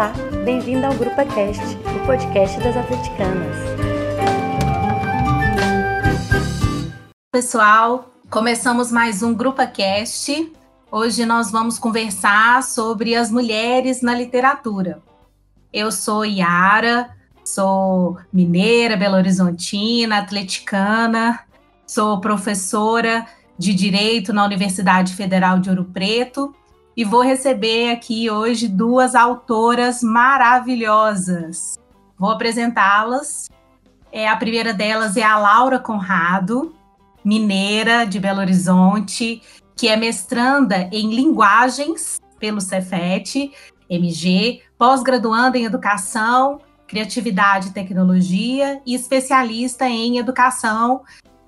Olá, bem-vindo ao Grupo Cast, o podcast das atleticanas. Pessoal, começamos mais um Grupo Cast. Hoje nós vamos conversar sobre as mulheres na literatura. Eu sou Yara, sou mineira, Belo Horizontina, atleticana, sou professora de Direito na Universidade Federal de Ouro Preto e vou receber aqui hoje duas autoras maravilhosas. Vou apresentá-las. É, a primeira delas é a Laura Conrado, mineira de Belo Horizonte, que é mestranda em linguagens pelo Cefet, MG, pós-graduanda em educação, criatividade e tecnologia e especialista em educação,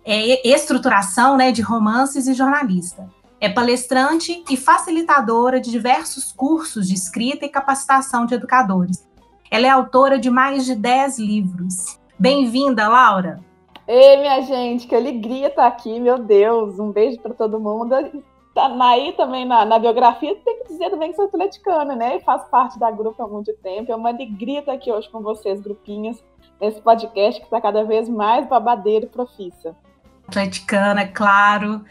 é, estruturação né, de romances e jornalista. É palestrante e facilitadora de diversos cursos de escrita e capacitação de educadores. Ela é autora de mais de 10 livros. Bem-vinda, Laura! Ei, minha gente, que alegria estar aqui, meu Deus! Um beijo para todo mundo. Tá aí também na, na, biografia, tem que dizer também que sou atleticana, né? E faço parte da grupo há muito tempo. É uma alegria estar aqui hoje com vocês, grupinhos, nesse podcast que está cada vez mais babadeiro e profissa. Atleticana, claro.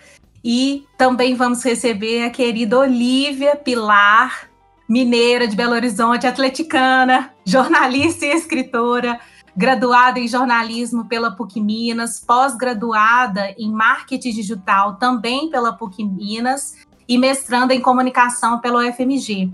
E também vamos receber a querida Olivia Pilar, mineira de Belo Horizonte, atleticana, jornalista e escritora, graduada em jornalismo pela PUC Minas, pós-graduada em marketing digital também pela PUC Minas e mestranda em comunicação pelo UFMG.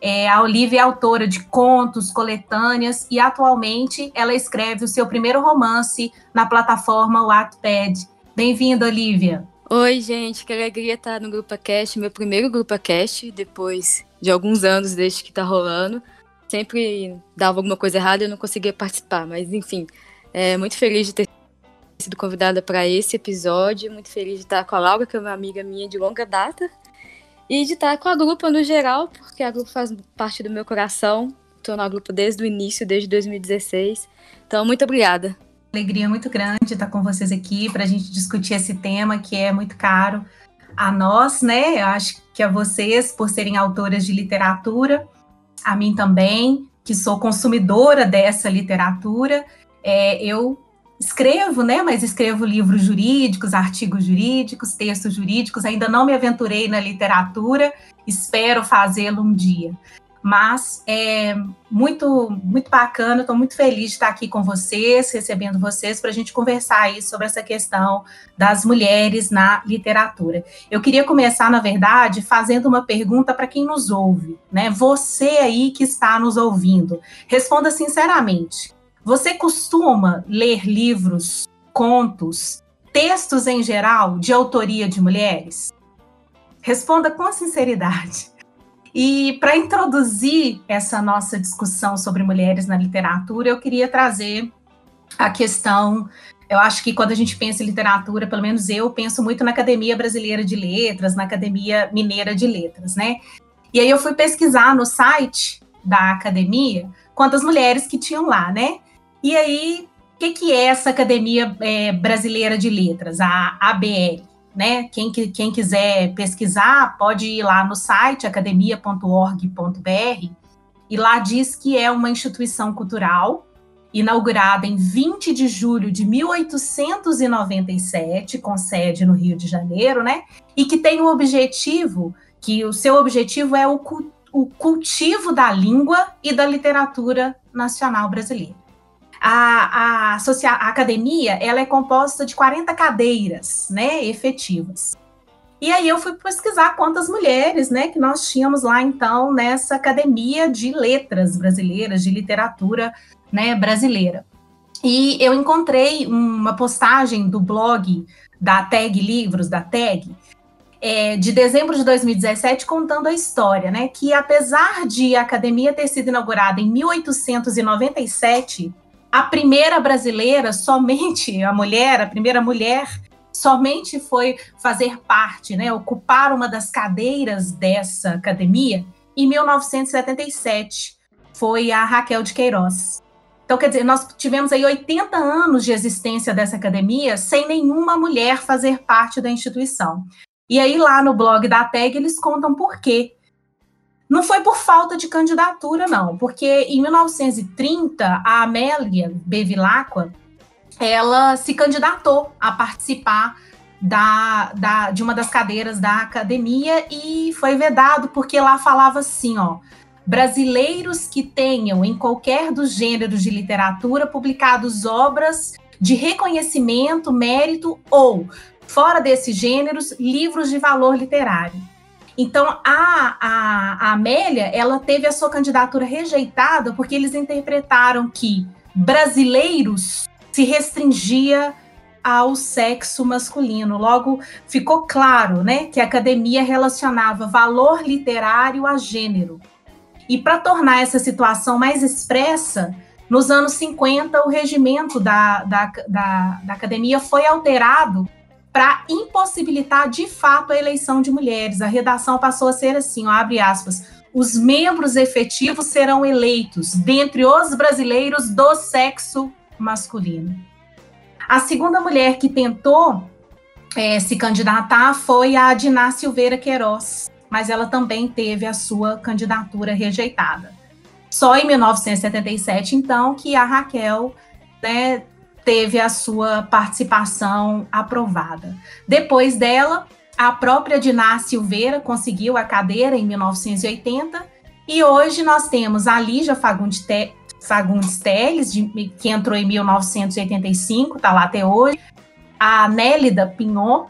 É, a Olivia é autora de contos, coletâneas e atualmente ela escreve o seu primeiro romance na plataforma Wattpad. Bem-vinda, Olivia. Oi, gente, que alegria estar no Grupo Cast, meu primeiro Grupo Cast, depois de alguns anos desde que está rolando. Sempre dava alguma coisa errada e eu não conseguia participar, mas enfim, é, muito feliz de ter sido convidada para esse episódio, muito feliz de estar com a Laura, que é uma amiga minha de longa data, e de estar com a grupo no geral, porque a grupo faz parte do meu coração. Estou na grupo desde o início, desde 2016. Então, muito obrigada alegria muito grande estar com vocês aqui para a gente discutir esse tema que é muito caro a nós, né? Eu acho que a vocês, por serem autoras de literatura, a mim também, que sou consumidora dessa literatura. É, eu escrevo, né? Mas escrevo livros jurídicos, artigos jurídicos, textos jurídicos. Ainda não me aventurei na literatura, espero fazê-lo um dia. Mas é muito, muito bacana, estou muito feliz de estar aqui com vocês, recebendo vocês, para a gente conversar aí sobre essa questão das mulheres na literatura. Eu queria começar, na verdade, fazendo uma pergunta para quem nos ouve, né? Você aí que está nos ouvindo, responda sinceramente. Você costuma ler livros, contos, textos em geral de autoria de mulheres? Responda com sinceridade. E para introduzir essa nossa discussão sobre mulheres na literatura, eu queria trazer a questão. Eu acho que quando a gente pensa em literatura, pelo menos eu penso muito na Academia Brasileira de Letras, na Academia Mineira de Letras, né? E aí eu fui pesquisar no site da academia quantas mulheres que tinham lá, né? E aí, o que, que é essa Academia é, Brasileira de Letras, a ABL? Né? Quem, quem quiser pesquisar, pode ir lá no site academia.org.br e lá diz que é uma instituição cultural inaugurada em 20 de julho de 1897, com sede no Rio de Janeiro, né? E que tem o objetivo, que o seu objetivo é o, o cultivo da língua e da literatura nacional brasileira a, a, a academia ela é composta de 40 cadeiras né, efetivas. E aí eu fui pesquisar quantas mulheres né, que nós tínhamos lá, então, nessa academia de letras brasileiras, de literatura né, brasileira. E eu encontrei uma postagem do blog da Tag Livros, da Tag, é, de dezembro de 2017, contando a história, né? Que apesar de a academia ter sido inaugurada em 1897, a primeira brasileira, somente a mulher, a primeira mulher, somente foi fazer parte, né, ocupar uma das cadeiras dessa academia em 1977. Foi a Raquel de Queiroz. Então, quer dizer, nós tivemos aí 80 anos de existência dessa academia sem nenhuma mulher fazer parte da instituição. E aí, lá no blog da TEG, eles contam por quê. Não foi por falta de candidatura, não, porque em 1930 a Amélia Bevilacqua ela se candidatou a participar da, da, de uma das cadeiras da academia e foi vedado porque lá falava assim, ó, brasileiros que tenham em qualquer dos gêneros de literatura publicados obras de reconhecimento, mérito ou fora desses gêneros livros de valor literário. Então a, a, a Amélia ela teve a sua candidatura rejeitada porque eles interpretaram que brasileiros se restringia ao sexo masculino. Logo, ficou claro né, que a academia relacionava valor literário a gênero. E para tornar essa situação mais expressa, nos anos 50, o regimento da, da, da, da academia foi alterado para impossibilitar de fato a eleição de mulheres. A redação passou a ser assim, ó, abre aspas, os membros efetivos serão eleitos dentre os brasileiros do sexo masculino. A segunda mulher que tentou é, se candidatar foi a Diná Silveira Queiroz, mas ela também teve a sua candidatura rejeitada. Só em 1977, então, que a Raquel né, teve a sua participação aprovada. Depois dela, a própria Diná Silveira conseguiu a cadeira em 1980, e hoje nós temos a Lígia Fagundes Fagundes Teles, de, que entrou em 1985, está lá até hoje. A Nélida Pinhot,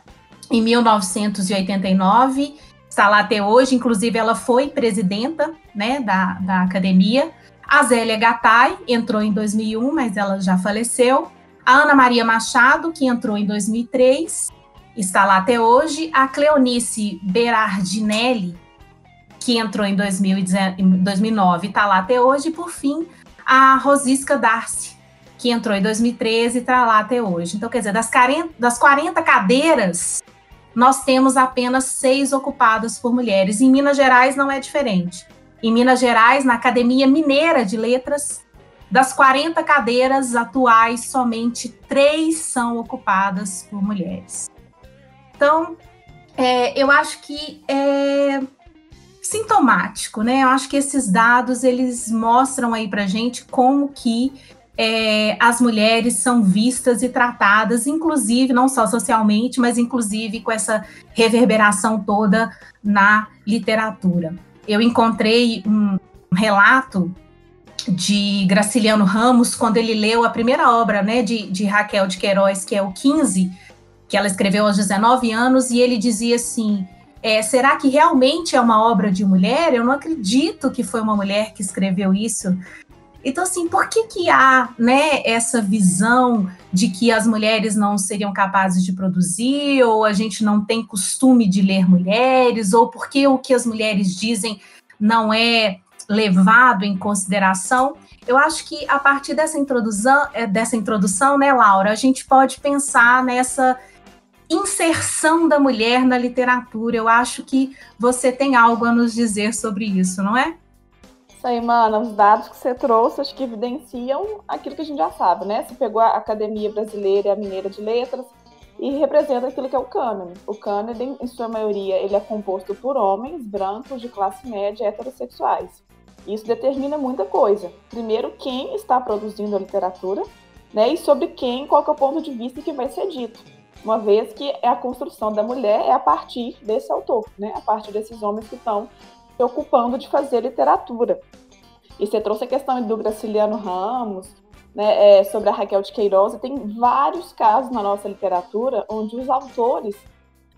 em 1989, está lá até hoje. Inclusive, ela foi presidenta né, da, da academia. A Zélia Gattai entrou em 2001, mas ela já faleceu. A Ana Maria Machado, que entrou em 2003, está lá até hoje. A Cleonice Berardinelli, que entrou em 2009, está lá até hoje. E, por fim, a Rosisca Darcy, que entrou em 2013 e está lá até hoje. Então, quer dizer, das 40, das 40 cadeiras, nós temos apenas seis ocupadas por mulheres. Em Minas Gerais não é diferente. Em Minas Gerais, na Academia Mineira de Letras, das 40 cadeiras atuais, somente três são ocupadas por mulheres. Então, é, eu acho que é, sintomático, né? Eu acho que esses dados eles mostram aí para gente como que é, as mulheres são vistas e tratadas, inclusive não só socialmente, mas inclusive com essa reverberação toda na literatura. Eu encontrei um relato de Graciliano Ramos quando ele leu a primeira obra, né, de, de Raquel de Queiroz, que é o 15, que ela escreveu aos 19 anos, e ele dizia assim: é, será que realmente é uma obra de mulher? Eu não acredito que foi uma mulher que escreveu isso. Então, assim, por que, que há né, essa visão de que as mulheres não seriam capazes de produzir, ou a gente não tem costume de ler mulheres, ou porque o que as mulheres dizem não é levado em consideração? Eu acho que a partir dessa introdução, é, dessa introdução, né, Laura, a gente pode pensar nessa inserção da mulher na literatura. Eu acho que você tem algo a nos dizer sobre isso, não é? Isso aí, mana. Os dados que você trouxe, acho que evidenciam aquilo que a gente já sabe, né? Você pegou a Academia Brasileira e a Mineira de Letras e representa aquilo que é o cânone. O cânone, em sua maioria, ele é composto por homens brancos de classe média heterossexuais. Isso determina muita coisa. Primeiro, quem está produzindo a literatura, né? E sobre quem, qual é o ponto de vista que vai ser dito uma vez que é a construção da mulher é a partir desse autor, né? a partir desses homens que estão se ocupando de fazer literatura. E você trouxe a questão do Graciliano Ramos, né, é, sobre a Raquel de Queiroz, e tem vários casos na nossa literatura onde os autores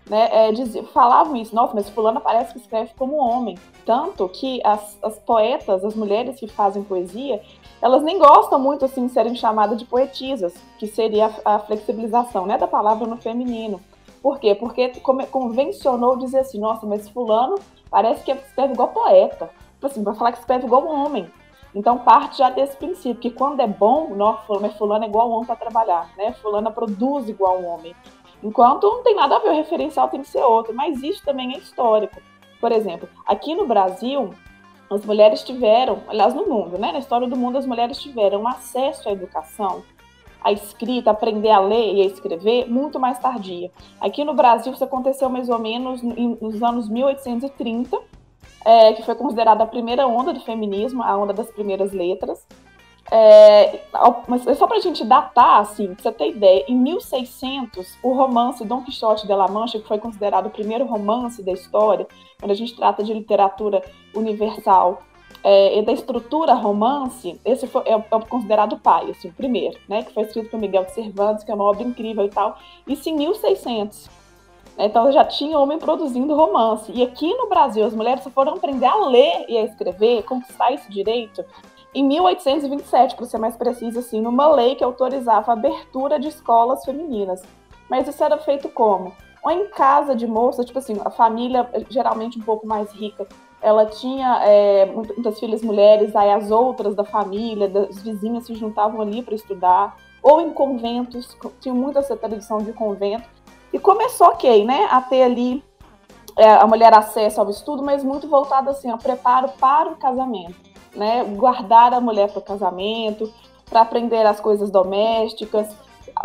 né, é, diziam, falavam isso, nossa, mas fulana parece que escreve como homem. Tanto que as, as poetas, as mulheres que fazem poesia, elas nem gostam muito assim de serem chamadas de poetisas, que seria a, a flexibilização né, da palavra no feminino. Por quê? Porque convencionou dizer assim, nossa, mas fulano parece que escreve igual poeta. Tipo assim, para falar que escreve igual um homem. Então parte já desse princípio, que quando é bom, nossa, fulano, é igual homem para trabalhar, né? Fulana produz igual um homem. Enquanto não tem nada a ver, o referencial tem que ser outro, mas isso também é histórico. Por exemplo, aqui no Brasil, as mulheres tiveram, aliás, no mundo, né? Na história do mundo, as mulheres tiveram acesso à educação, à escrita, aprender a ler e a escrever muito mais tardia. Aqui no Brasil, isso aconteceu mais ou menos nos anos 1830, é, que foi considerada a primeira onda do feminismo, a onda das primeiras letras. É, mas só para a gente datar, assim, pra você ter ideia, em 1600, o romance Dom Quixote de La Mancha, que foi considerado o primeiro romance da história, quando a gente trata de literatura universal é, e da estrutura romance, esse foi, é, é, considerado o pai, assim, o primeiro, né, que foi escrito por Miguel de Cervantes, que é uma obra incrível e tal, isso em 1600. Então já tinha homem produzindo romance. E aqui no Brasil, as mulheres foram aprender a ler e a escrever, conquistar esse direito, em 1827, para ser mais preciso, assim, numa lei que autorizava a abertura de escolas femininas. Mas isso era feito como? Ou em casa de moça, tipo assim, a família geralmente um pouco mais rica, ela tinha é, muitas filhas mulheres, aí as outras da família, das vizinhas se juntavam ali para estudar, ou em conventos, tinha muita essa tradição de convento. E começou, ok, né, a ter ali é, a mulher acesso ao estudo, mas muito voltado assim, ao preparo para o casamento né? Guardar a mulher para o casamento, para aprender as coisas domésticas.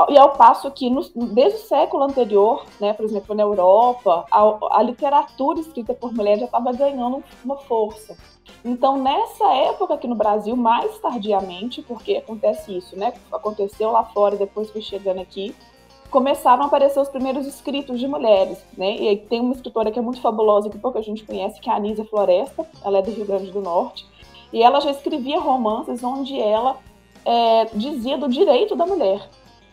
E ao passo que, no, desde o século anterior, né, por exemplo, na Europa, a, a literatura escrita por mulher já estava ganhando uma força. Então, nessa época aqui no Brasil, mais tardiamente, porque acontece isso, né? Aconteceu lá fora, depois foi chegando aqui, começaram a aparecer os primeiros escritos de mulheres, né? E aí tem uma escritora que é muito fabulosa, que pouca gente conhece, que é a Anísia Floresta, ela é do Rio Grande do Norte. E ela já escrevia romances onde ela é, dizia do direito da mulher.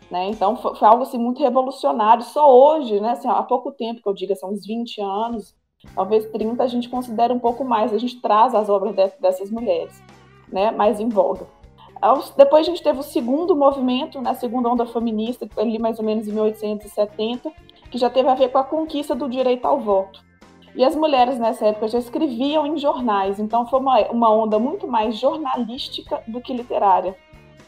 Né? Então foi, foi, algo assim, muito revolucionário. Só hoje, né, assim, há pouco tempo que eu diga, são uns 20 anos, talvez 30, a gente considera um pouco mais, a gente traz as obras de, dessas mulheres né, mais em voga. Depois a gente teve o segundo movimento, né, a segunda onda feminista, ali mais ou menos em 1870, que já teve a ver com a conquista do direito ao voto. E as mulheres nessa época já escreviam em jornais, então foi uma, uma onda muito mais jornalística do que literária.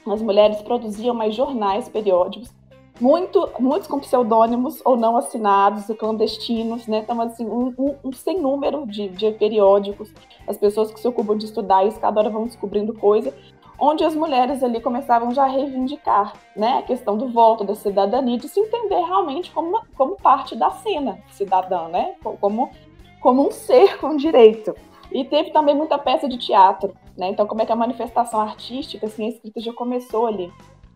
As mulheres produziam mais jornais, periódicos, muito, muitos com pseudônimos ou não assinados, clandestinos, né? Então, assim, um, um, um sem número de, de periódicos. As pessoas que se ocupam de estudar isso, cada hora vão descobrindo coisa onde as mulheres ali começavam já a reivindicar né, a questão do voto, da cidadania, de se entender realmente como, como parte da cena cidadã, né, como como um ser com direito. E teve também muita peça de teatro, né? Então, como é que a manifestação artística, assim, a escrita já começou ali,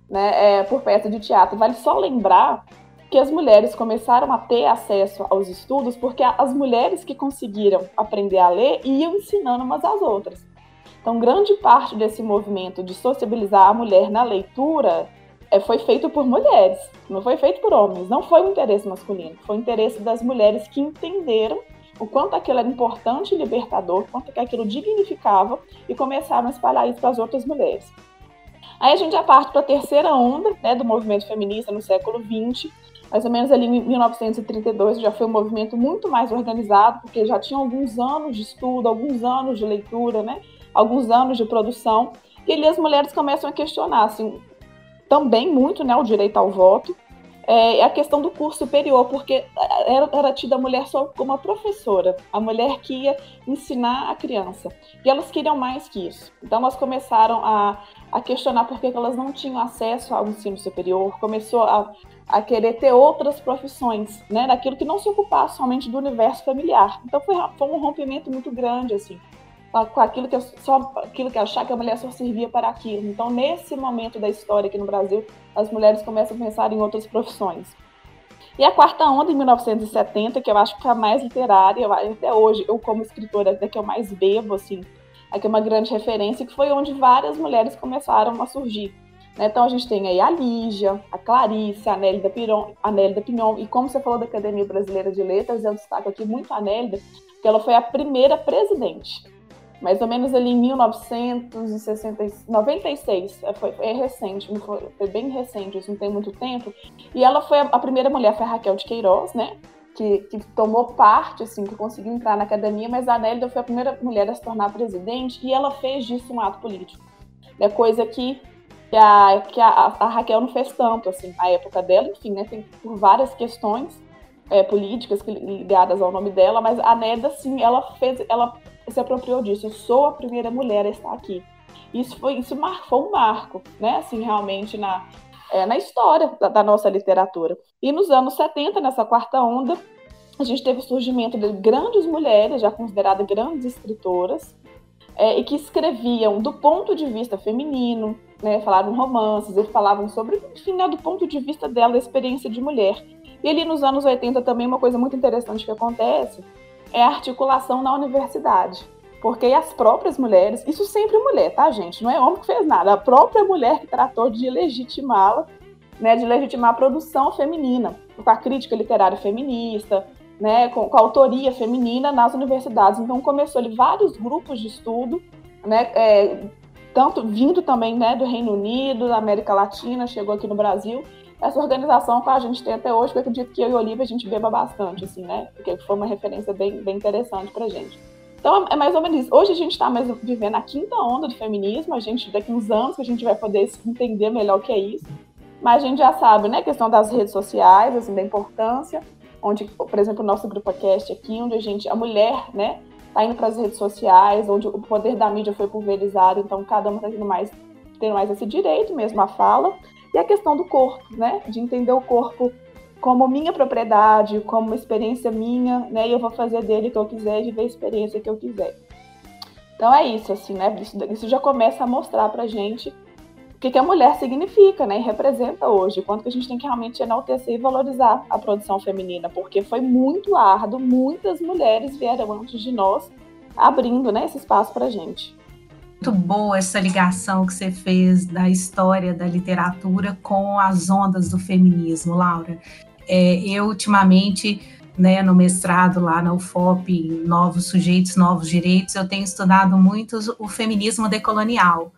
né? É, por peça de teatro. Vale só lembrar que as mulheres começaram a ter acesso aos estudos porque as mulheres que conseguiram aprender a ler iam ensinando umas às outras. Então, grande parte desse movimento de sociabilizar a mulher na leitura é, foi feito por mulheres, não foi feito por homens, não foi um interesse masculino, foi um interesse das mulheres que entenderam o quanto aquilo era importante e libertador, o quanto aquilo dignificava e começaram a espalhar isso para as outras mulheres. Aí a gente já parte para a terceira onda né, do movimento feminista no século XX, mais ou menos ali em 1932 já foi um movimento muito mais organizado, porque já tinha alguns anos de estudo, alguns anos de leitura, né, alguns anos de produção, e ali as mulheres começam a questionar, assim, também muito né, o direito ao voto, é a questão do curso superior, porque era, era tida a mulher só como uma professora, a mulher que ia ensinar a criança. E elas queriam mais que isso. Então elas começaram a, a questionar por que elas não tinham acesso ao ensino superior, começou a, a querer ter outras profissões, né, daquilo que não se ocupasse somente do universo familiar. Então foi, foi um rompimento muito grande, assim com aquilo que só aquilo que achar que a mulher só servia para aquilo. Então, nesse momento da história aqui no Brasil, as mulheres começam a pensar em outras profissões. E a quarta onda, em 1970, que eu acho que é a mais literária, até hoje, eu como escritora, até que eu mais bebo, assim, aqui é uma grande referência, que foi onde várias mulheres começaram a surgir. Né? Então a gente tem aí a Lígia, a Clarice, a Nélida, Piron, a Nélida Pinhon, e como você falou da Academia Brasileira de Letras, eu destaco aqui muito a Nélida, porque ela foi a primeira presidente mais ou menos ali em 1996, é, foi, é recente, foi, bem recente, isso não tem muito tempo. E ela foi a, primeira mulher, foi a Raquel de Queiroz, né? Que, que, tomou parte, assim, que conseguiu entrar na academia, mas a Nélida foi a primeira mulher a se tornar presidente e ela fez disso um ato político. É coisa que, a, que a, a Raquel não fez tanto, assim, na época dela, enfim, né? Tem por várias questões é, políticas ligadas ao nome dela, mas a Nélida, sim, ela fez, ela se apropriou disso. Eu sou a primeira mulher a estar aqui. Isso foi, isso marcou um marco, né? Assim, realmente na, é, na história da, da, nossa literatura. E nos anos 70, nessa quarta onda, a gente teve o surgimento de grandes mulheres, já consideradas grandes escritoras, é, e que escreviam do ponto de vista feminino, né, falaram romances, eles falavam sobre, enfim, né, do ponto de vista dela, a experiência de mulher. E ali nos anos 80 também uma coisa muito interessante que acontece é a articulação na universidade. Porque as próprias mulheres, isso sempre mulher, tá, gente? Não é homem que fez nada. A própria mulher que tratou de legitimá-la, né, de legitimar a produção feminina, com a crítica literária feminista, né, com, com a autoria feminina nas universidades. Então começou ali vários grupos de estudo, né, é, tanto vindo também né, do Reino Unido, da América Latina, chegou aqui no Brasil. Essa organização que a gente tem até hoje, que eu acredito que eu e Olivia a gente beba bastante, assim, né? Porque foi uma referência bem, bem interessante pra gente. Então é mais ou menos isso. Hoje a gente está vivendo a quinta onda do feminismo, a gente daqui uns anos que a gente vai poder entender melhor o que é isso. Mas a gente já sabe, né, a questão das redes sociais, assim, da importância, onde, por exemplo, o nosso grupo cast aqui, onde a gente, a mulher, né, tá indo para as redes sociais, onde o poder da mídia foi pulverizado, então cada uma está tendo mais, tendo mais esse direito mesmo à fala. E a questão do corpo, né, de entender o corpo como minha propriedade, como uma experiência minha, né? E eu vou fazer dele o que eu quiser, viver a experiência que eu quiser. Então é isso, assim, né? Isso, isso já começa a mostrar pra gente o que, que a mulher significa, né? E representa hoje, quanto que a gente tem que realmente enaltecer e valorizar a produção feminina, porque foi muito árduo, muitas mulheres vieram antes de nós, abrindo né, esse espaço pra gente. Muito boa essa ligação que você fez da história da literatura com as ondas do feminismo, Laura. É, eu, ultimamente, né, no mestrado lá na UFOP, Novos Sujeitos, Novos Direitos, eu tenho estudado muito o feminismo decolonial,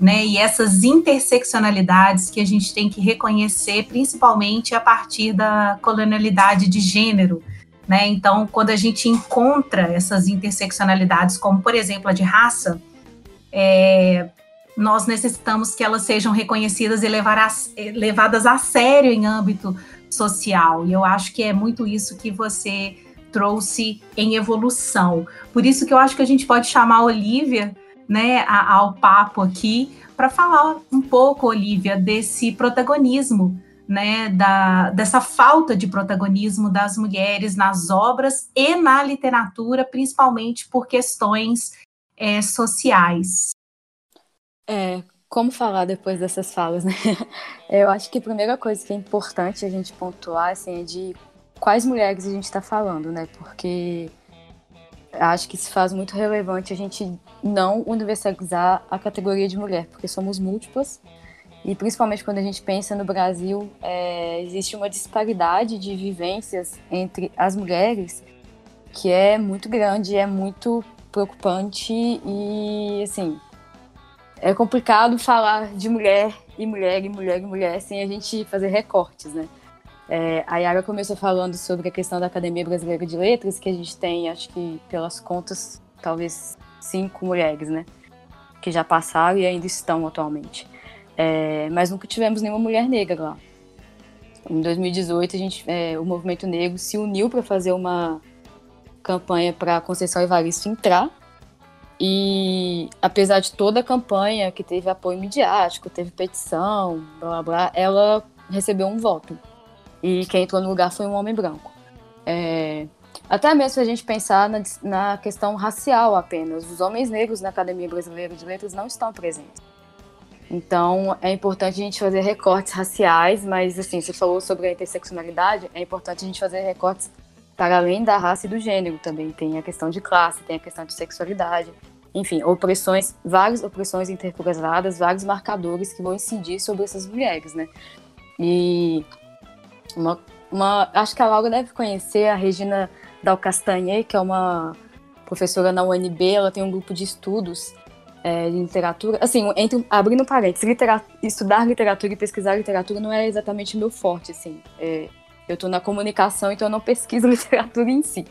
né, e essas interseccionalidades que a gente tem que reconhecer, principalmente a partir da colonialidade de gênero, né, então, quando a gente encontra essas interseccionalidades, como, por exemplo, a de raça, é, nós necessitamos que elas sejam reconhecidas e levadas a sério em âmbito social. E eu acho que é muito isso que você trouxe em evolução. Por isso que eu acho que a gente pode chamar a Olivia, né, ao papo aqui para falar um pouco, Olivia, desse protagonismo, né, da, dessa falta de protagonismo das mulheres nas obras e na literatura, principalmente por questões é, sociais. É, como falar depois dessas falas, né? Eu acho que a primeira coisa que é importante a gente pontuar assim, é de quais mulheres a gente está falando, né? Porque acho que se faz muito relevante a gente não universalizar a categoria de mulher, porque somos múltiplas e principalmente quando a gente pensa no Brasil, é, existe uma disparidade de vivências entre as mulheres que é muito grande, é muito preocupante e assim é complicado falar de mulher e mulher e mulher e mulher sem a gente fazer recortes, né? É, a Yara começou falando sobre a questão da Academia Brasileira de Letras, que a gente tem, acho que pelas contas, talvez cinco mulheres, né? Que já passaram e ainda estão atualmente. É, mas nunca tivemos nenhuma mulher negra lá. Em 2018, a gente, é, o movimento negro se uniu para fazer uma campanha para Conceição Evaristo entrar e apesar de toda a campanha que teve apoio midiático, teve petição, blá blá blá, ela recebeu um voto. E quem entrou no lugar foi um homem branco. É, até mesmo se a gente pensar na, na, questão racial apenas, os homens negros na Academia Brasileira de Letras não estão presentes. Então é importante a gente fazer recortes raciais, mas assim, você falou sobre a interseccionalidade, é importante a gente fazer recortes para além da raça e do gênero também. Tem a questão de classe, tem a questão de sexualidade enfim, opressões, várias opressões intercruzadas, vários marcadores que vão incidir sobre essas mulheres, né? E uma, uma, acho que a Laura deve conhecer a Regina Dal Castanhe, que é uma professora na UNB, ela tem um grupo de estudos é, de literatura. Assim, entre, abrindo parênteses, litera, estudar literatura e pesquisar literatura não é exatamente meu forte, assim. É, eu estou na comunicação, então eu não pesquiso literatura em si.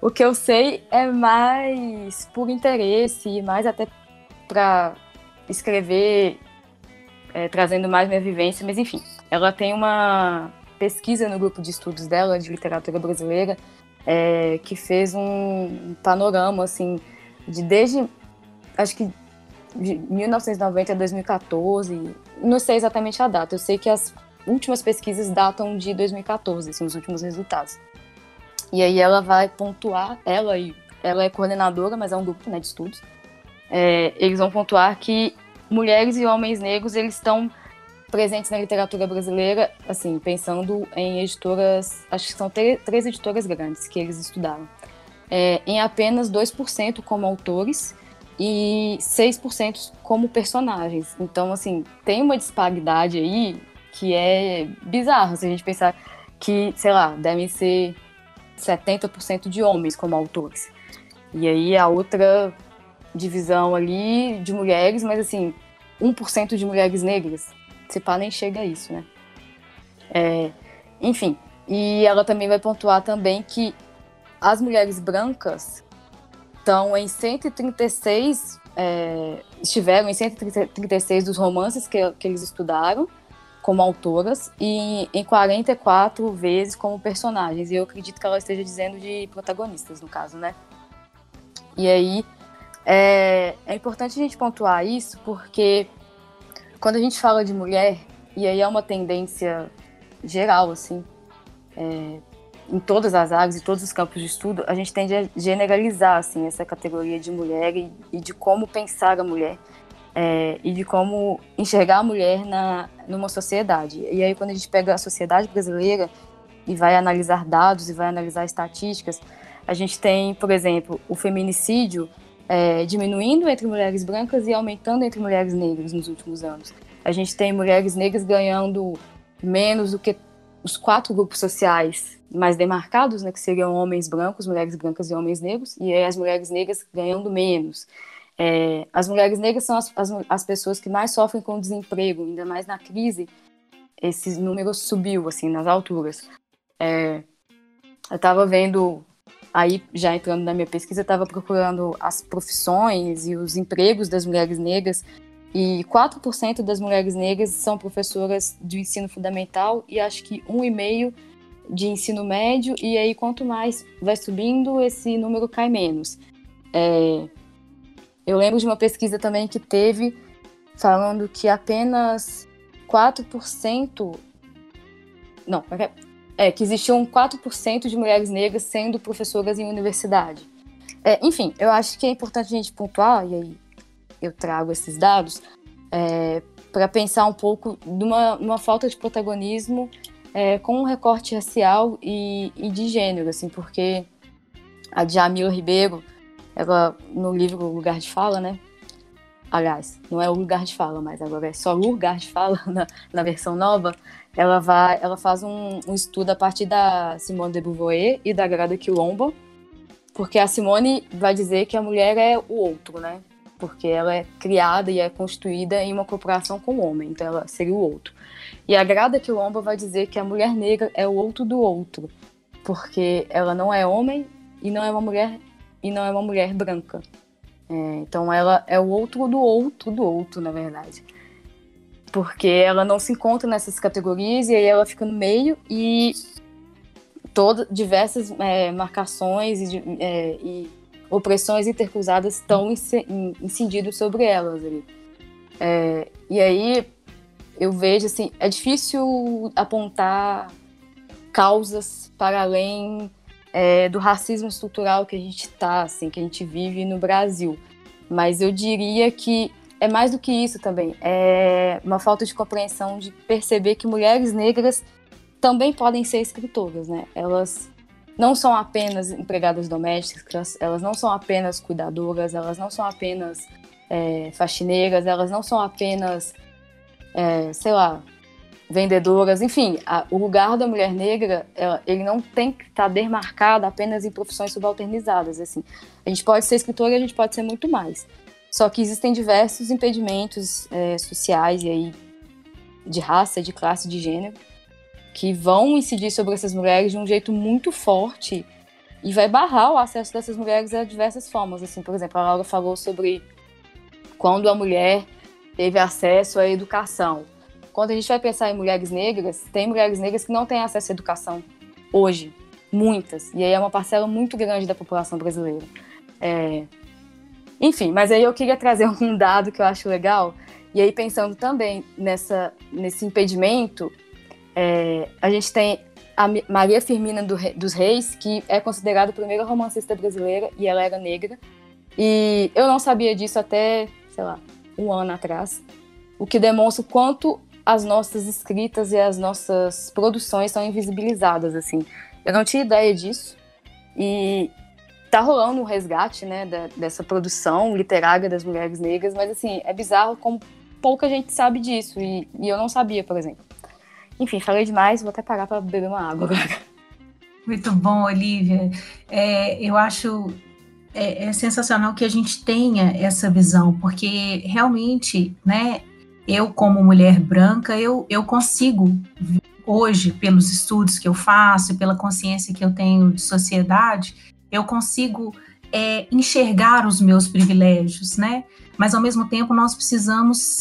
O que eu sei é mais por interesse, mais até para escrever, é, trazendo mais minha vivência, mas enfim. Ela tem uma pesquisa no grupo de estudos dela, de literatura brasileira, é, que fez um panorama, assim, de desde, acho que de 1990 a 2014, não sei exatamente a data, eu sei que as últimas pesquisas datam de 2014, assim, os últimos resultados. E aí ela vai pontuar, ela e ela é coordenadora, mas é um grupo né, de estudos. É, eles vão pontuar que mulheres e homens negros eles estão presentes na literatura brasileira, assim, pensando em editoras, acho que são três editoras grandes que eles estudaram, é, em apenas 2% como autores e 6% como personagens. Então, assim, tem uma disparidade aí que é bizarro se a gente pensar que, sei lá, devem ser 70% de homens como autores. E aí a outra divisão ali de mulheres, mas assim, 1% de mulheres negras. Se pá, nem chega a isso, né? É, enfim, e ela também vai pontuar também que as mulheres brancas estão em 136, é, estiveram em 136 dos romances que, que eles estudaram como autoras e em 44 vezes como personagens. E eu acredito que ela esteja dizendo de protagonistas, no caso, né? E aí é, é importante a gente pontuar isso porque quando a gente fala de mulher, e aí é uma tendência geral, assim, é, em todas as áreas e todos os campos de estudo, a gente tende a generalizar, assim, essa categoria de mulher e, e de como pensar a mulher é, e de como enxergar a mulher na, numa sociedade. E aí, quando a gente pega a sociedade brasileira e vai analisar dados e vai analisar estatísticas, a gente tem, por exemplo, o feminicídio é, diminuindo entre mulheres brancas e aumentando entre mulheres negras nos últimos anos. A gente tem mulheres negras ganhando menos do que os quatro grupos sociais mais demarcados, né, que seriam homens brancos, mulheres brancas e homens negros, e as mulheres negras ganhando menos. É, as mulheres negras são as, as, as, pessoas que mais sofrem com desemprego, ainda mais na crise, esse número subiu, assim, nas alturas. É, eu estava vendo Aí, já entrando na minha pesquisa, estava procurando as profissões e os empregos das mulheres negras, e 4% das mulheres negras são professoras de ensino fundamental e acho que 1,5% de ensino médio, e aí quanto mais vai subindo, esse número cai menos. É, eu lembro de uma pesquisa também que teve falando que apenas 4%. Não, é, que existiam 4% de mulheres negras sendo professoras em universidade. É, enfim, eu acho que é importante a gente pontuar, e aí eu trago esses dados, é, para pensar um pouco numa, numa falta de protagonismo é, com um recorte racial e, e, de gênero, assim, porque a Jamila Ribeiro, ela, no livro Lugar de Fala, né? Aliás, não é o lugar de fala, mas agora é só lugar de fala na, na versão nova ela vai, ela faz um, um, estudo a partir da Simone de Beauvoir e da Grada Quilombo, porque a Simone vai dizer que a mulher é o outro, né? Porque ela é criada e é constituída em uma corporação com o homem, então ela seria o outro. E a Grada Quilombo vai dizer que a mulher negra é o outro do outro, porque ela não é homem e não é uma mulher e não é uma mulher branca. É, então ela é o outro do outro do outro, na verdade porque ela não se encontra nessas categorias e aí ela fica no meio e todas diversas é, marcações e, é, e, opressões intercruzadas estão incididas sobre elas ali. É, e aí eu vejo assim, é difícil apontar causas para além é, do racismo estrutural que a gente está, assim, que a gente vive no Brasil. Mas eu diria que é mais do que isso também. É uma falta de compreensão de perceber que mulheres negras também podem ser escritoras, né? Elas não são apenas empregadas domésticas, elas não são apenas cuidadoras, elas não são apenas é, faxineiras, elas não são apenas, é, sei lá, vendedoras, enfim, a, o lugar da mulher negra, ela, ele não tem que estar tá demarcado apenas em profissões subalternizadas, assim. A gente pode ser escritora a gente pode ser muito mais. Só que existem diversos impedimentos é, sociais e aí de raça, de classe, de gênero, que vão incidir sobre essas mulheres de um jeito muito forte e vai barrar o acesso dessas mulheres a diversas formas. Assim, por exemplo, a Laura falou sobre quando a mulher teve acesso à educação. Quando a gente vai pensar em mulheres negras, tem mulheres negras que não têm acesso à educação hoje, muitas, e aí é uma parcela muito grande da população brasileira. É, enfim, mas aí eu queria trazer um dado que eu acho legal, e aí pensando também nessa, nesse impedimento, é, a gente tem a Maria Firmina do, dos Reis, que é considerada a primeira romancista brasileira e ela era negra. E eu não sabia disso até, sei lá, um ano atrás. O que demonstra o quanto as nossas escritas e as nossas produções são invisibilizadas, assim. Eu não tinha ideia disso. E tá rolando um resgate, né, da, dessa produção literária das mulheres negras, mas, assim, é bizarro como pouca gente sabe disso. E, e eu não sabia, por exemplo. Enfim, falei demais, vou até parar para beber uma água agora. Muito bom, Olivia. É, eu acho é, é, sensacional que a gente tenha essa visão, porque realmente, né, eu como mulher branca, eu, eu consigo hoje, pelos estudos que eu faço, pela consciência que eu tenho de sociedade, eu consigo é, enxergar os meus privilégios, né? Mas ao mesmo tempo nós precisamos,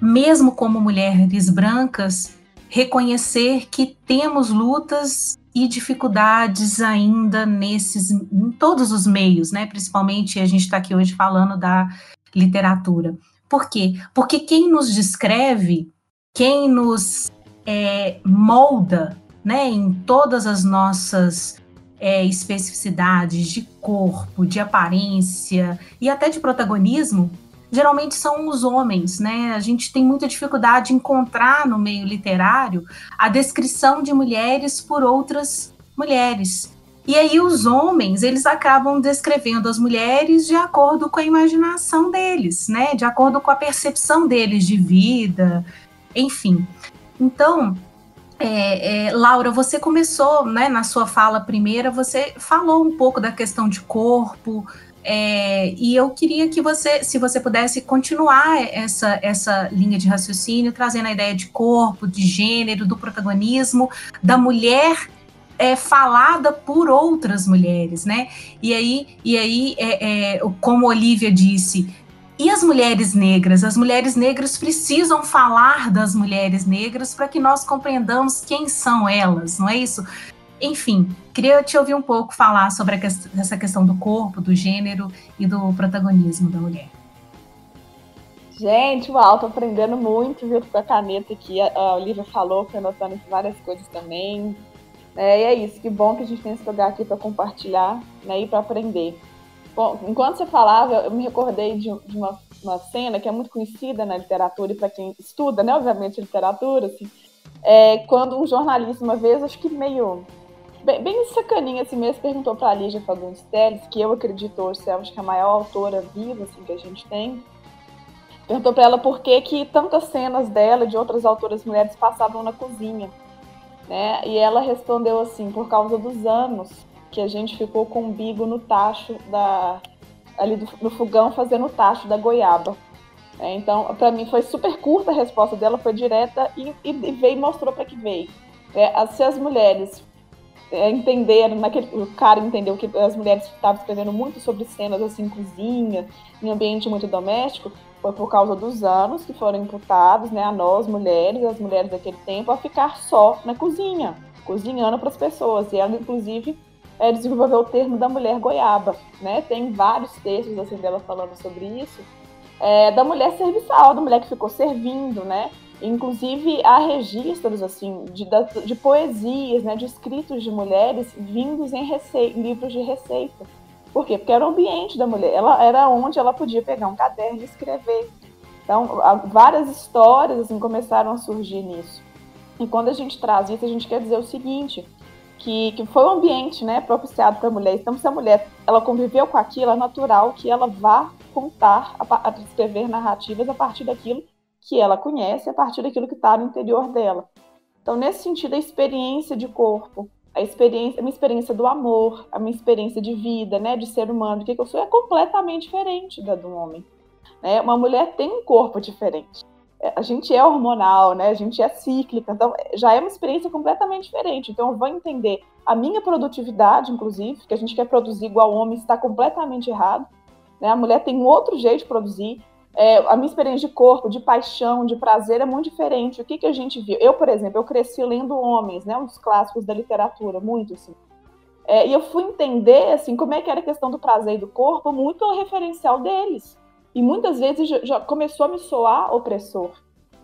mesmo como mulheres brancas, reconhecer que temos lutas e dificuldades ainda nesses, em todos os meios, né? Principalmente a gente está aqui hoje falando da literatura. Por quê? Porque quem nos descreve, quem nos é, molda, né, em todas as nossas é, especificidades de corpo, de aparência e até de protagonismo, geralmente são os homens, né? A gente tem muita dificuldade em encontrar no meio literário a descrição de mulheres por outras mulheres. E aí os homens, eles acabam descrevendo as mulheres de acordo com a imaginação deles, né? De acordo com a percepção deles de vida, enfim. Então, é, é, Laura, você começou, né, na sua fala primeira, você falou um pouco da questão de corpo, é, e eu queria que você, se você pudesse continuar essa, essa linha de raciocínio, trazendo a ideia de corpo, de gênero, do protagonismo, da mulher é, falada por outras mulheres, né? E aí, e aí é, é, como Olivia disse, e as mulheres negras? As mulheres negras precisam falar das mulheres negras para que nós compreendamos quem são elas, não é isso? Enfim, queria te ouvir um pouco falar sobre quest essa questão do corpo, do gênero e do protagonismo da mulher. Gente, uau, tô aprendendo muito, viu, com a caneta aqui. A Olivia falou, foi anotando várias coisas também. É, e é isso, que bom que a gente tem esse lugar aqui para compartilhar né, e para aprender. Bom, enquanto você falava, eu me recordei de, de uma, uma, cena que é muito conhecida na literatura e para quem estuda, né, obviamente, literatura, assim, é, quando um jornalista, uma vez, acho que meio bem, bem sacaninha assim mesmo, perguntou para a Lígia Fagundes Teles, que eu acredito hoje ser acho que a maior autora viva assim, que a gente tem. Perguntou para ela por que, que tantas cenas dela de outras autoras mulheres passavam na cozinha. Né? E ela respondeu assim, por causa dos anos que a gente ficou com o umbigo no tacho da ali do, no fogão fazendo o tacho da goiaba. É, então, para mim foi super curta a resposta dela, foi direta e, e veio e mostrou para que veio. É, se as mulheres entender, naquele, o cara entendeu que as mulheres estavam escrevendo muito sobre cenas assim, cozinha, em ambiente muito doméstico, foi por causa dos anos que foram imputados né, a nós, mulheres, as mulheres daquele tempo, a ficar só na cozinha, cozinhando para as pessoas. E ela, inclusive, é, desenvolveu o termo da mulher goiaba. Né? Tem vários textos assim, dela falando sobre isso. É, da mulher serviçal, da mulher que ficou servindo, né? Inclusive, há registros assim de, de poesias, né, de escritos de mulheres vindos em, livros de receita. Por quê? Porque era o ambiente da mulher, ela era onde ela podia pegar um caderno e escrever. Então, várias histórias assim, começaram a surgir nisso. E quando a gente traz isso, a gente quer dizer o seguinte, que, que foi um ambiente né, propiciado para a mulher. Então, se a mulher ela conviveu com aquilo, é natural que ela vá contar, a, a escrever narrativas a partir daquilo que ela conhece a partir daquilo que está no interior dela. Então, nesse sentido, a experiência de corpo, a experiência, a minha experiência do amor, a minha experiência de vida, né, de ser humano, o que, que eu sou, é completamente diferente da do homem. Né? Uma mulher tem um corpo diferente. É, a gente é hormonal, né? A gente é cíclica, então já é uma experiência completamente diferente. Então eu vou entender a minha produtividade, inclusive, que a gente quer produzir igual homem, está completamente errado. Né? A mulher tem um outro jeito de produzir, é, a minha experiência de corpo, de paixão, de prazer é muito diferente. O que, que a gente viu? Eu, por exemplo, eu cresci lendo Homens, né, um dos clássicos da literatura, muito assim. É, e eu fui entender assim como é que era a questão do prazer e do corpo muito ao referencial deles. E muitas vezes já, começou a me soar opressor.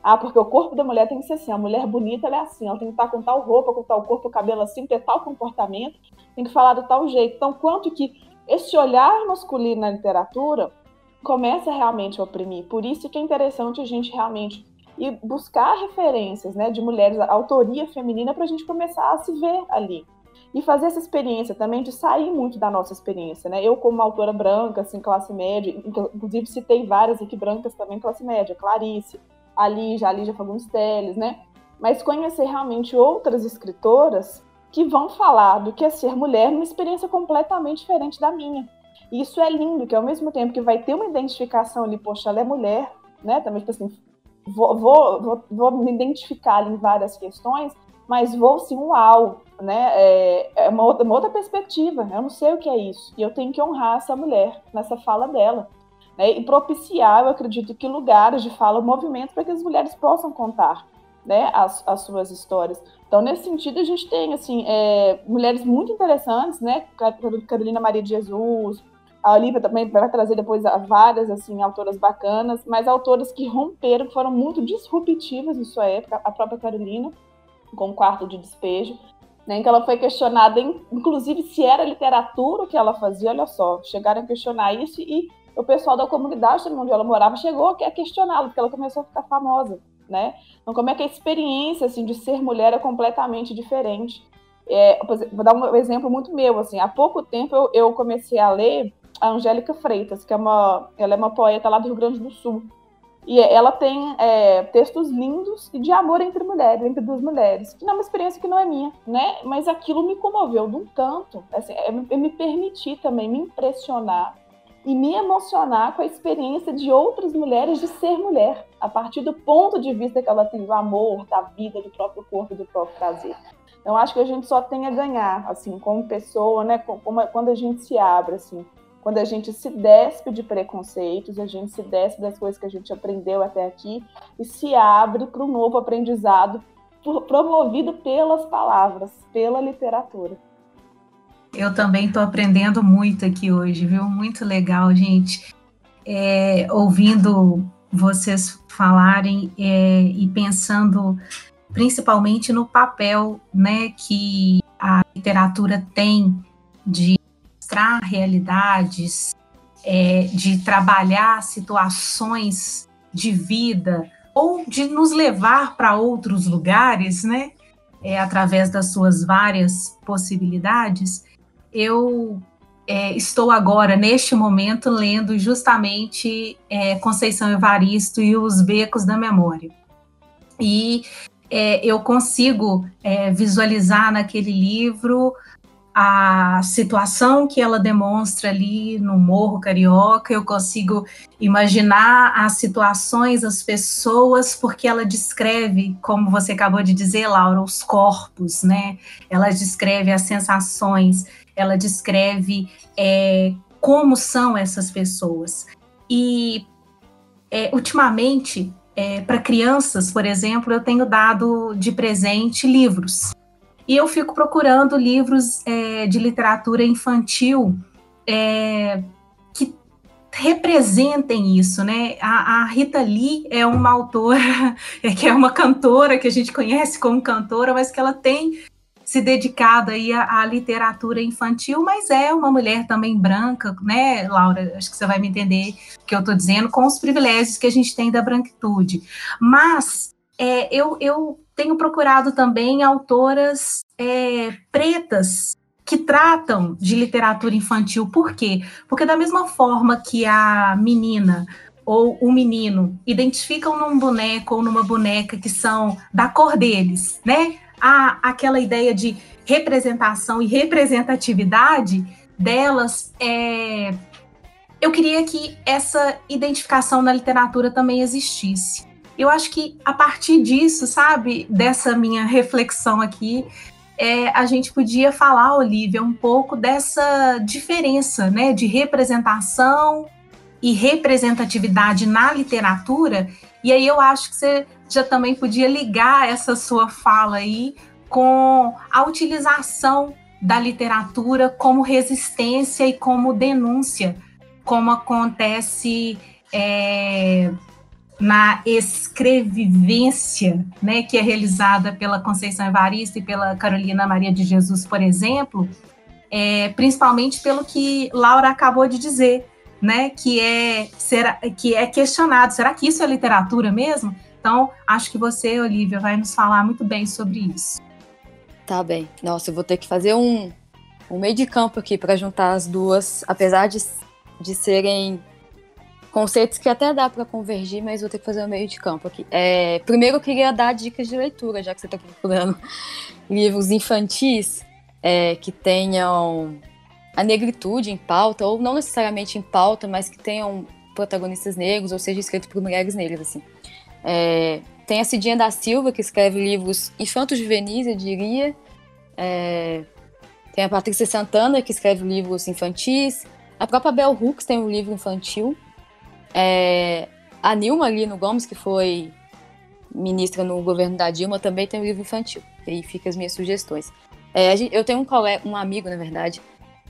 Ah, porque o corpo da mulher tem que ser assim. A mulher bonita é assim. Ela tem que estar com tal roupa, com tal corpo, cabelo assim, ter tal comportamento, tem que falar de tal jeito. Então, quanto que esse olhar masculino na literatura começa realmente a oprimir. Por isso que é interessante a gente realmente ir buscar referências né, de mulheres, autoria feminina, para a gente começar a se ver ali. E fazer essa experiência também de sair muito da nossa experiência, né? Eu, como autora branca, assim, classe média, inclusive citei várias aqui brancas também, classe média, Clarice, a Lígia Fagundes Teles, né? Mas conhecer realmente outras escritoras que vão falar do que é ser mulher numa experiência completamente diferente da minha. Isso é lindo, que ao mesmo tempo que vai ter uma identificação ali, poxa, ela é mulher, né? Também, tipo assim, vou, vou, vou, vou me identificar ali em várias questões, mas vou sim, uau, né? É, é uma, outra, uma outra perspectiva, eu não sei o que é isso. E eu tenho que honrar essa mulher nessa fala dela né, e propiciar, eu acredito que lugares de fala, movimento para que as mulheres possam contar né, as, as, suas histórias. Então, nesse sentido, a gente tem assim, é, mulheres muito interessantes, né? Carolina Maria de Jesus, a Olivia também vai trazer depois várias assim, autoras bacanas, mas autoras que romperam, que foram muito disruptivas em sua época, a própria Carolina, com o quarto de despejo, né, em que ela foi questionada, inclusive, se era literatura o que ela fazia, olha só, chegaram a questionar isso e o pessoal da comunidade onde ela morava chegou a questioná-la, porque ela começou a ficar famosa, né? Então, como é que a experiência, assim, de ser mulher é completamente diferente? É, vou dar um exemplo muito meu, assim, há pouco tempo eu, eu comecei a ler a Angélica Freitas, que é uma, ela é uma poeta lá do Rio Grande do Sul, e ela tem é, textos lindos e de amor entre mulheres, entre duas mulheres, que não é uma experiência que não é minha, né? Mas aquilo me comoveu de um tanto, assim, é, é me permitir também me impressionar e me emocionar com a experiência de outras mulheres de ser mulher, a partir do ponto de vista que ela tem do amor, da vida, do próprio corpo do próprio prazer. Então, acho que a gente só tem a ganhar, assim, como pessoa, né? Como, quando a gente se abre, assim, quando a gente se despe de preconceitos, a gente se despe das coisas que a gente aprendeu até aqui e se abre para um novo aprendizado promovido pelas palavras, pela literatura. Eu também estou aprendendo muito aqui hoje, viu? Muito legal, gente. É, ouvindo vocês falarem é, e pensando principalmente no papel né, que a literatura tem de mostrar realidades, é, de trabalhar situações de vida ou de nos levar para outros lugares, né? É, através das suas várias possibilidades eu é, estou agora, neste momento, lendo justamente é, Conceição Evaristo e Os Becos da Memória. E é, eu consigo é, visualizar naquele livro a situação que ela demonstra ali no Morro Carioca, eu consigo imaginar as situações, as pessoas, porque ela descreve, como você acabou de dizer, Laura, os corpos, né? Ela descreve as sensações, ela descreve é, como são essas pessoas. E é, ultimamente, é, para crianças, por exemplo, eu tenho dado de presente livros. E eu fico procurando livros é, de literatura infantil é, que representem isso, né? A, a, Rita Lee é uma autora, é, que é uma cantora que a gente conhece como cantora, mas que ela tem se dedicado aí à, à, literatura infantil, mas é uma mulher também branca, né, Laura? Acho que você vai me entender o que eu estou dizendo, com os privilégios que a gente tem da branquitude. Mas é, eu, eu tenho procurado também autoras é, pretas que tratam de literatura infantil. Por quê? Porque da mesma forma que a menina ou o menino identificam num boneco ou numa boneca que são da cor deles, né? Há aquela ideia de representação e representatividade delas. É... Eu queria que essa identificação na literatura também existisse. Eu acho que a partir disso, sabe, dessa minha reflexão aqui, é, a gente podia falar, Olivia, um pouco dessa diferença né, de representação e representatividade na literatura. E aí eu acho que você já também podia ligar essa sua fala aí com a utilização da literatura como resistência e como denúncia, como acontece é, na escrevivência, né, que é realizada pela Conceição Evaristo e pela Carolina Maria de Jesus, por exemplo, é, principalmente pelo que Laura acabou de dizer, né, que é, será, que é questionado, será que isso é literatura mesmo? Então, acho que você, Olivia, vai nos falar muito bem sobre isso. Tá bem. Nossa, eu vou ter que fazer um, um meio de campo aqui para juntar as duas, apesar de, de serem conceitos que até dá para convergir, mas vou ter que fazer um meio de campo aqui. É, primeiro, eu queria dar dicas de leitura, já que você está procurando livros infantis é, que tenham a negritude em pauta, ou não necessariamente em pauta, mas que tenham protagonistas negros, ou seja, escritos por mulheres negras, assim. É, tem a Cidinha da Silva, que escreve livros infantos juvenis, eu diria. É, tem a Patrícia Santana, que escreve livros infantis. A própria Bell Hooks tem um livro infantil. É, a Nilma Lino Gomes, que foi ministra no governo da Dilma, também tem um livro infantil. E aí fica as minhas sugestões. É, eu tenho um, colega, um amigo, na verdade,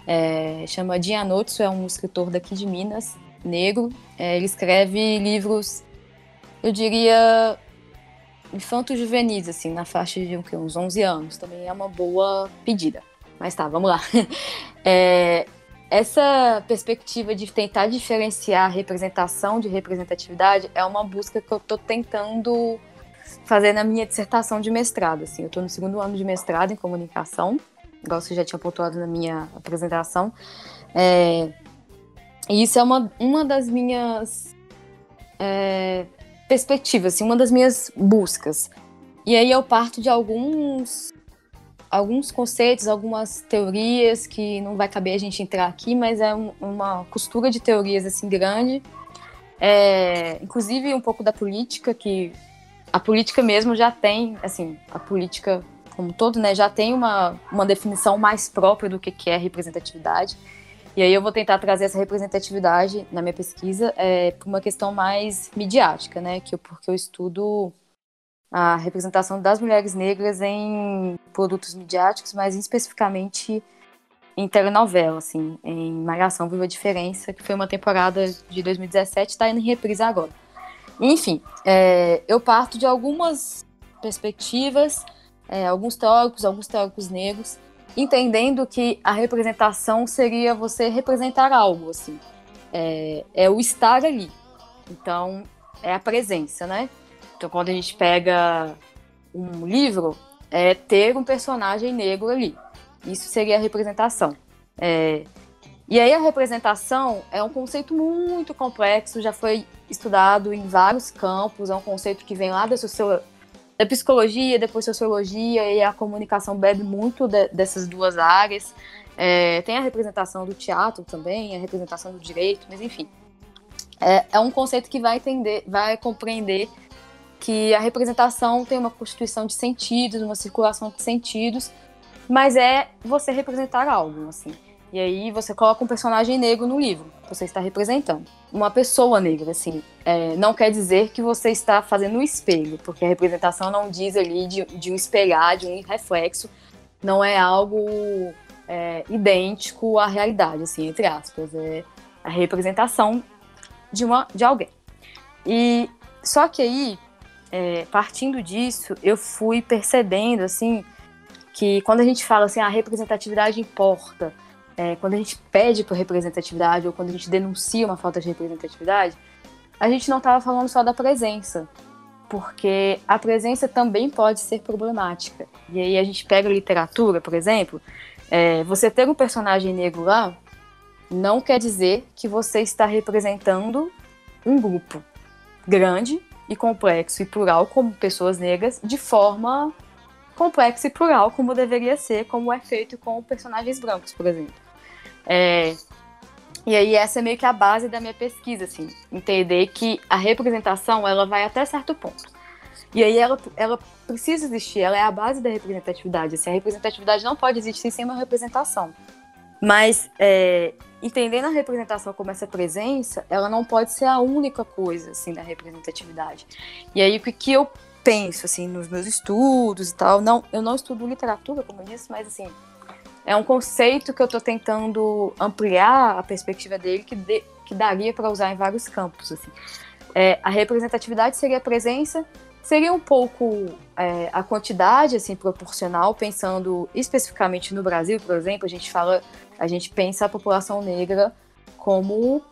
é, chama Dianotso, é um escritor daqui de Minas, negro. É, ele escreve livros, eu diria, infantos juvenis, assim, na faixa de uns 11 anos. Também é uma boa pedida. Mas tá, vamos lá. É, essa perspectiva de tentar diferenciar representação de representatividade é uma busca que eu estou tentando fazer na minha dissertação de mestrado. Assim, eu estou no segundo ano de mestrado em comunicação, igual você já tinha pontuado na minha apresentação. É, e isso é uma, uma das minhas é, perspectivas, assim, uma das minhas buscas. E aí eu parto de alguns alguns conceitos, algumas teorias que não vai caber a gente entrar aqui, mas é um, uma costura de teorias assim grande. É, inclusive um pouco da política, que a política mesmo já tem, assim, a política como todo, né, já tem uma, uma definição mais própria do que, que é representatividade. E aí eu vou tentar trazer essa representatividade na minha pesquisa é, para uma questão mais midiática, né, que eu, porque eu estudo a representação das mulheres negras em produtos midiáticos, mas especificamente em telenovela, assim, em Malhação Viva a Diferença, que foi uma temporada de 2017, está indo em reprise agora. Enfim, é, eu parto de algumas perspectivas, é, alguns teóricos, alguns teóricos negros, entendendo que a representação seria você representar algo, assim, é, é o estar ali. Então, é a presença, né? Então, quando a gente pega um livro, é ter um personagem negro ali. Isso seria a representação. É... E aí a representação é um conceito muito complexo, já foi estudado em vários campos, é um conceito que vem lá da, da psicologia, depois sociologia, e a comunicação bebe muito de, dessas duas áreas. É, tem a representação do teatro também, a representação do direito, mas enfim. É, é um conceito que vai entender, vai compreender que a representação tem uma constituição de sentidos, uma circulação de sentidos, mas é você representar algo, assim. E aí você coloca um personagem negro no livro, você está representando. Uma pessoa negra, assim, é, não quer dizer que você está fazendo um espelho, porque a representação não diz ali de, de um espelhar, de um reflexo, não é algo é, idêntico à realidade, assim, entre aspas. É a representação de, uma, de alguém. E só que aí é, partindo disso, eu fui percebendo, assim, que quando a gente fala assim, a representatividade importa, é, quando a gente pede por representatividade ou quando a gente denuncia uma falta de representatividade, a gente não estava falando só da presença, porque a presença também pode ser problemática. E aí a gente pega a literatura, por exemplo, é, você ter um personagem negro lá não quer dizer que você está representando um grupo grande e complexo e plural como pessoas negras de forma complexa e plural como deveria ser, como é feito com personagens brancos, por exemplo. É, e aí essa é meio que a base da minha pesquisa, assim, entender que a representação ela vai até certo ponto. E aí ela, ela precisa existir, ela é a base da representatividade. Assim, a representatividade não pode existir sem uma representação. Mas é, entendendo a representação como essa presença, ela não pode ser a única coisa assim da representatividade. E aí o que eu penso assim nos meus estudos e tal, não, eu não estudo literatura, como eu disse, mas assim, é um conceito que eu estou tentando ampliar a perspectiva dele que, de, que daria para usar em vários campos assim. É, a representatividade seria a presença, seria um pouco é, a quantidade assim proporcional, pensando especificamente no Brasil, por exemplo, a gente fala, a gente pensa a população negra como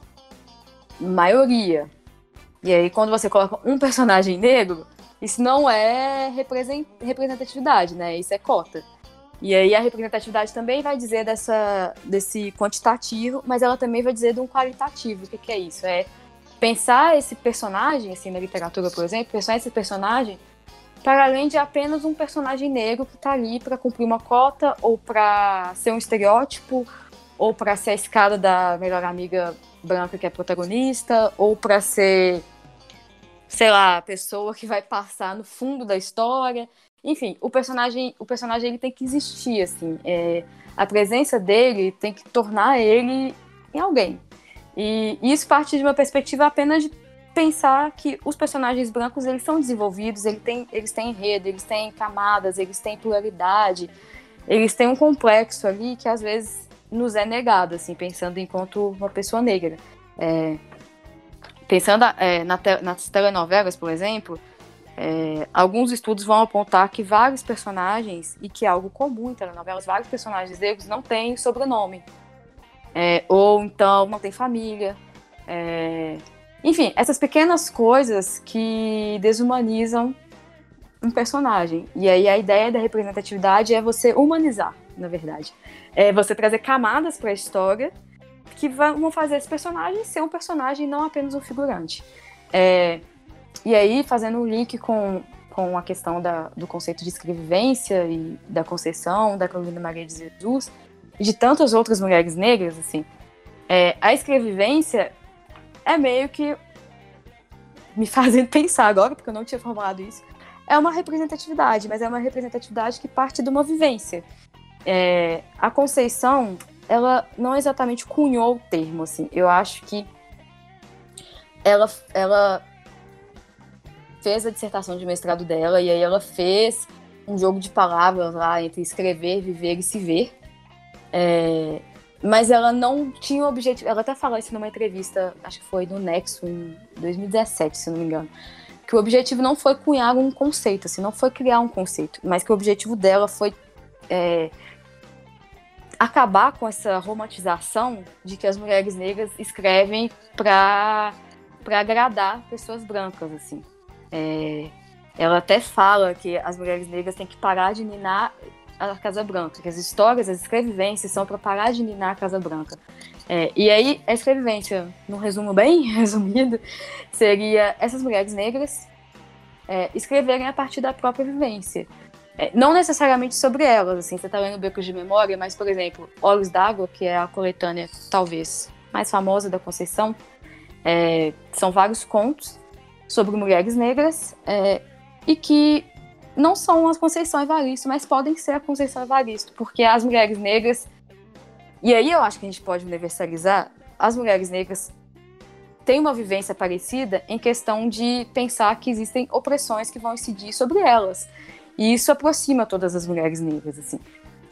maioria. E aí quando você coloca um personagem negro, isso não é representatividade, né? Isso é cota. E aí a representatividade também vai dizer dessa, desse quantitativo, mas ela também vai dizer de um qualitativo. O que, que é isso? É pensar esse personagem, assim, na literatura, por exemplo, pensar esse personagem para além de apenas um personagem negro que está ali para cumprir uma cota ou para ser um estereótipo ou para ser a escada da melhor amiga branca que é protagonista ou para ser sei lá, a pessoa que vai passar no fundo da história. Enfim, o personagem, o personagem ele tem que existir, assim. É, a presença dele tem que tornar ele em alguém. E isso parte de uma perspectiva apenas de pensar que os personagens brancos eles são desenvolvidos, eles têm, eles têm enredo, eles têm camadas, eles têm pluralidade, eles têm um complexo ali que às vezes nos é negado, assim, pensando enquanto uma pessoa negra. É, pensando é, na te, nas telenovelas, por exemplo, é, alguns estudos vão apontar que vários personagens, e que é algo comum em telenovelas, vários personagens negros não têm sobrenome. É, ou então não tem família. É, enfim, essas pequenas coisas que desumanizam um personagem. E aí a ideia da representatividade é você humanizar, na verdade. É você trazer camadas para a história que vão fazer esse personagem ser um personagem, não apenas um figurante. É, e aí, fazendo um link com, com a questão da, do conceito de escrevivência e da Conceição, da Carolina Maria de Jesus, de tantas outras mulheres negras, assim, é, a escrevivência é meio que me fazendo pensar agora, porque eu não tinha formulado isso, é uma representatividade, mas é uma representatividade que parte de uma vivência. É, a Conceição, ela não exatamente cunhou o termo, assim, eu acho que ela, ela fez a dissertação de mestrado dela e aí ela fez um jogo de palavras lá entre escrever, viver e se ver. É, mas ela não tinha o objetivo. Ela até falou isso numa entrevista, acho que foi no Nexo em 2017, se não me engano. Que o objetivo não foi cunhar um conceito, assim, não foi criar um conceito, mas que o objetivo dela foi é, acabar com essa romantização de que as mulheres negras escrevem para agradar pessoas brancas, assim. É, ela até fala que as mulheres negras têm que parar de ninar a Casa Branca, que as histórias, as escrevivências são para parar de ninar a Casa Branca. É, e aí, a escrevivência, num resumo bem resumido, seria essas mulheres negras é, escreverem a partir da própria vivência. É, não necessariamente sobre elas, assim, você está lendo Becos de Memória, mas, por exemplo, Olhos d'Água, que é a coletânea, talvez, mais famosa da Conceição, é, são vários contos sobre mulheres negras é, e que não são as Conceição Evaristo, mas podem ser a Conceição Evaristo, porque as mulheres negras. E aí eu acho que a gente pode universalizar. As mulheres negras têm uma vivência parecida em questão de pensar que existem opressões que vão incidir sobre elas. E isso aproxima todas as mulheres negras, assim.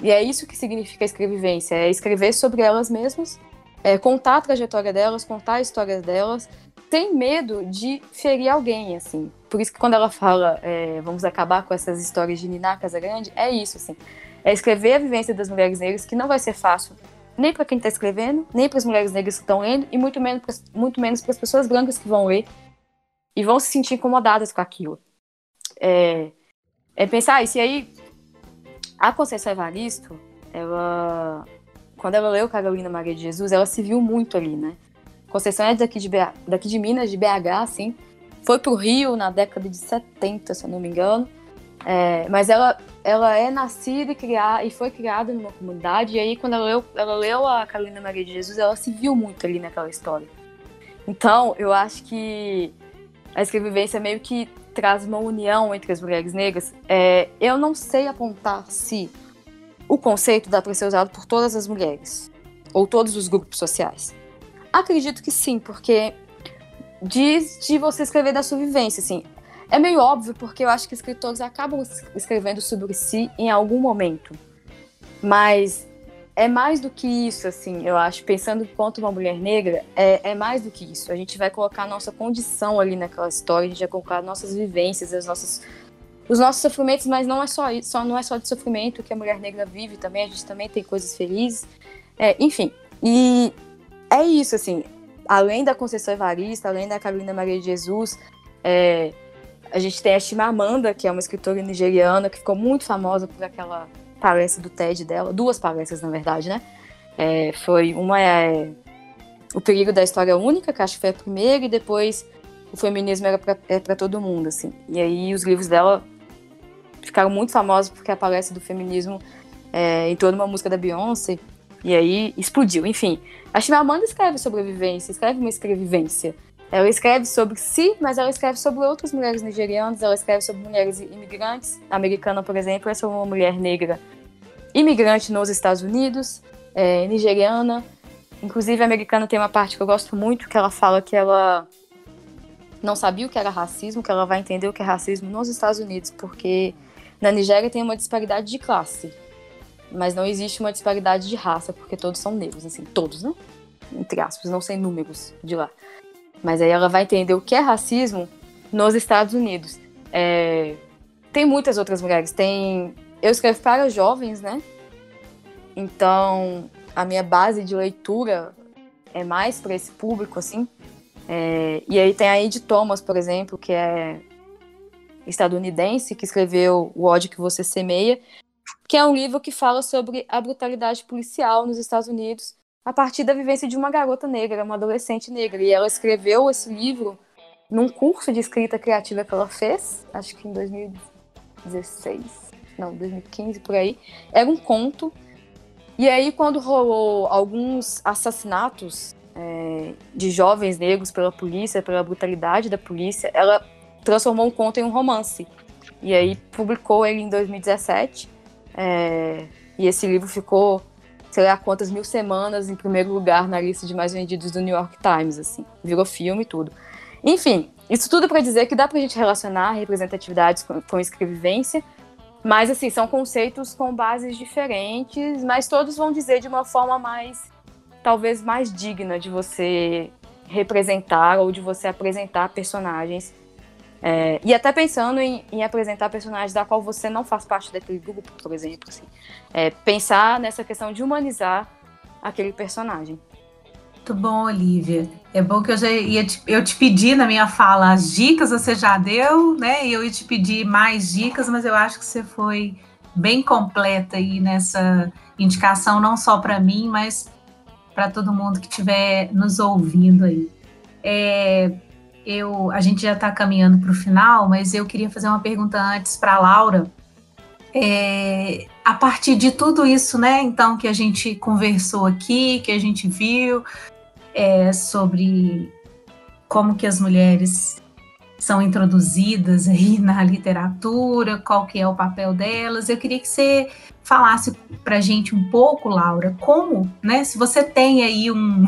E é isso que significa a escrevivência, é escrever sobre elas mesmas, é contar a trajetória delas, contar a história delas, tem medo de ferir alguém, assim. Por isso que quando ela fala é, vamos acabar com essas histórias de Niná Casagrande, é isso, assim. É escrever a vivência das mulheres negras, que não vai ser fácil nem para quem está escrevendo, nem para as mulheres negras que estão lendo, e muito menos, muito menos para as pessoas brancas que vão ler e vão se sentir incomodadas com aquilo. É, é pensar, ah, e se aí a Conceição Evaristo, ela, quando ela leu Carolina Maria de Jesus, ela se viu muito ali, né? Conceição é daqui de, BH, daqui de Minas, de BH, assim. Foi pro Rio na década de 70, se eu não me engano. É, mas ela, ela é nascida e, criar, e foi criada numa comunidade. E aí, quando ela leu, ela leu a Carolina Maria de Jesus, ela se viu muito ali naquela história. Então, eu acho que a escrevivência meio que traz uma união entre as mulheres negras. É, eu não sei apontar se o conceito dá para ser usado por todas as mulheres ou todos os grupos sociais. Acredito que sim, porque diz de você escrever da sua vivência, assim. É meio óbvio, porque eu acho que escritores acabam escrevendo sobre si em algum momento. Mas é mais do que isso, assim, eu acho. Pensando enquanto uma mulher negra, é, é mais do que isso. A gente vai colocar a nossa condição ali naquela história, a gente vai colocar nossas vivências, as nossas, os nossos sofrimentos, mas não é só isso, só, não é só de sofrimento que a mulher negra vive também, a gente também tem coisas felizes. É, enfim, e é isso, assim, além da Conceição Evarista, além da Carolina Maria de Jesus, é, a gente tem a Chimamanda, que é uma escritora nigeriana que ficou muito famosa por aquela palestra do TED dela, duas palestras na verdade, né? É, foi uma é o perigo da história única, que acho que foi a primeira, e depois o feminismo era para é todo mundo, assim. E aí os livros dela ficaram muito famosos porque a palestra do feminismo é, entrou numa música da Beyoncé e aí explodiu. Enfim, a Chimamanda escreve sobre a vivência, escreve uma escrevivência. Ela escreve sobre si, mas ela escreve sobre outras mulheres nigerianas, ela escreve sobre mulheres imigrantes. A americana, por exemplo, é sobre uma mulher negra imigrante nos Estados Unidos, é, nigeriana. Inclusive, a americana tem uma parte que eu gosto muito, que ela fala que ela não sabia o que era racismo, que ela vai entender o que é racismo nos Estados Unidos, porque na Nigéria tem uma disparidade de classe, mas não existe uma disparidade de raça, porque todos são negros, assim, todos, né? Entre aspas, não sei números de lá. Mas aí ela vai entender o que é racismo nos Estados Unidos. É... Tem muitas outras mulheres. Tem. Eu escrevo para jovens, né? Então, a minha base de leitura é mais para esse público, assim. É... E aí tem a Ed Thomas, por exemplo, que é estadunidense, que escreveu O ódio que você semeia, que é um livro que fala sobre a brutalidade policial nos Estados Unidos a partir da vivência de uma garota negra, uma adolescente negra. E ela escreveu esse livro num curso de escrita criativa que ela fez, acho que em 2016, não, 2015 por aí. Era um conto. E aí, quando rolou alguns assassinatos é, de jovens negros pela polícia, pela brutalidade da polícia, ela transformou um conto em um romance. E aí publicou ele em 2017. É, e esse livro ficou sei lá quantas mil semanas em primeiro lugar na lista de mais vendidos do New York Times, assim. Virou filme e tudo. Enfim, isso tudo para dizer que dá pra gente relacionar representatividades com, com escrevivência, mas assim, são conceitos com bases diferentes, mas todos vão dizer de uma forma mais, talvez mais digna de você representar ou de você apresentar personagens é, e até pensando em, em, apresentar personagens da qual você não faz parte daquele grupo, por exemplo. Assim. É, pensar nessa questão de humanizar aquele personagem. Muito bom, Olivia. É bom que eu já ia te, eu te pedi na minha fala as dicas, você já deu, né? E eu ia te pedir mais dicas, mas eu acho que você foi bem completa aí nessa indicação, não só para mim, mas para todo mundo que estiver nos ouvindo aí. É, eu, a gente já está caminhando para o final, mas eu queria fazer uma pergunta antes para a Laura. É, a partir de tudo isso, né, então, que a gente conversou aqui, que a gente viu é, sobre como que as mulheres são introduzidas aí na literatura, qual que é o papel delas. Eu queria que você falasse para gente um pouco, Laura, como, né? Se você tem aí um,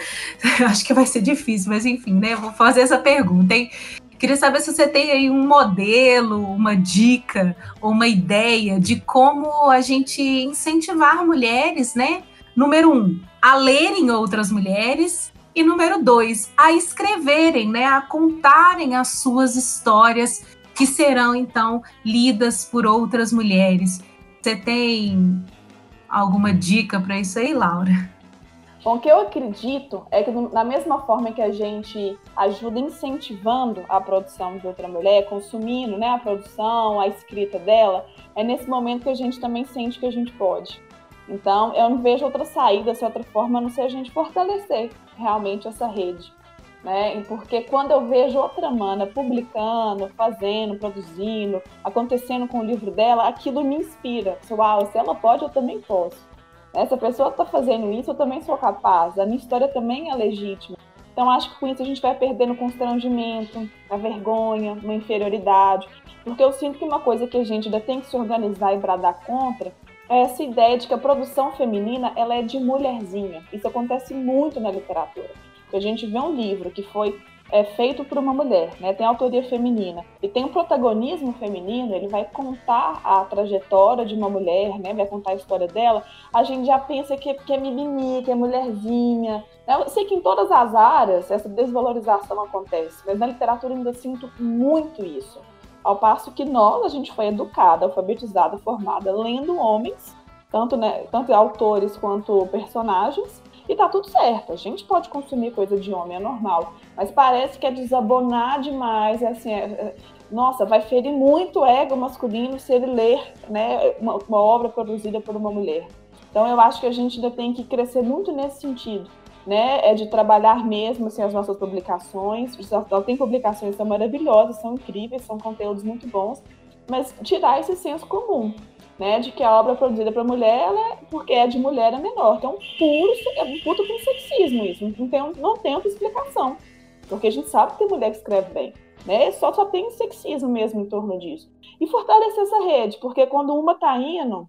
acho que vai ser difícil, mas enfim, né? Vou fazer essa pergunta. Hein? Queria saber se você tem aí um modelo, uma dica uma ideia de como a gente incentivar mulheres, né? Número um, a lerem outras mulheres e número dois, a escreverem, né? A contarem as suas histórias que serão então lidas por outras mulheres. Você tem alguma dica para isso aí, Laura? Bom, o que eu acredito é que, da mesma forma que a gente ajuda incentivando a produção de outra mulher, consumindo né, a produção, a escrita dela, é nesse momento que a gente também sente que a gente pode. Então, eu não vejo outra saída, se outra forma, a não ser a gente fortalecer realmente essa rede né? Porque quando eu vejo outra mana publicando, fazendo, produzindo, acontecendo com o livro dela, aquilo me inspira. Uau, se ela pode, eu também posso. Essa pessoa está fazendo isso, eu também sou capaz. A minha história também é legítima. Então, acho que com isso a gente vai perdendo o constrangimento, a vergonha, uma inferioridade. Porque eu sinto que uma coisa que a gente ainda tem que se organizar e bradar contra essa ideia de que a produção feminina ela é de mulherzinha. Isso acontece muito na literatura a gente vê um livro que foi é feito por uma mulher, né? Tem autoria feminina e tem um protagonismo feminino, ele vai contar a trajetória de uma mulher, né? Vai contar a história dela. A gente já pensa que, que é mimimi, que é mulherzinha. Né? Eu sei que em todas as áreas essa desvalorização acontece, mas na literatura ainda sinto muito isso. Ao passo que nós, a gente foi educada, alfabetizada, formada lendo homens, tanto, né, tanto autores quanto personagens, e tá tudo certo. A gente pode consumir coisa de homem, é normal. Mas parece que é desabonar demais, é assim, é, é, nossa, vai ferir muito o ego masculino se ele ler né, uma, uma obra produzida por uma mulher. Então eu acho que a gente ainda tem que crescer muito nesse sentido. Né, é de trabalhar mesmo assim, as nossas publicações. Ela tem publicações que são maravilhosas, são incríveis, são conteúdos muito bons, mas tirar esse senso comum né, de que a obra produzida para mulher, ela, porque é de mulher, é menor. Então, puro, é um puto com sexismo isso. Não tem, não tem outra explicação. Porque a gente sabe que tem mulher que escreve bem. Né? Só, só tem sexismo mesmo em torno disso. E fortalecer essa rede, porque quando uma tá indo,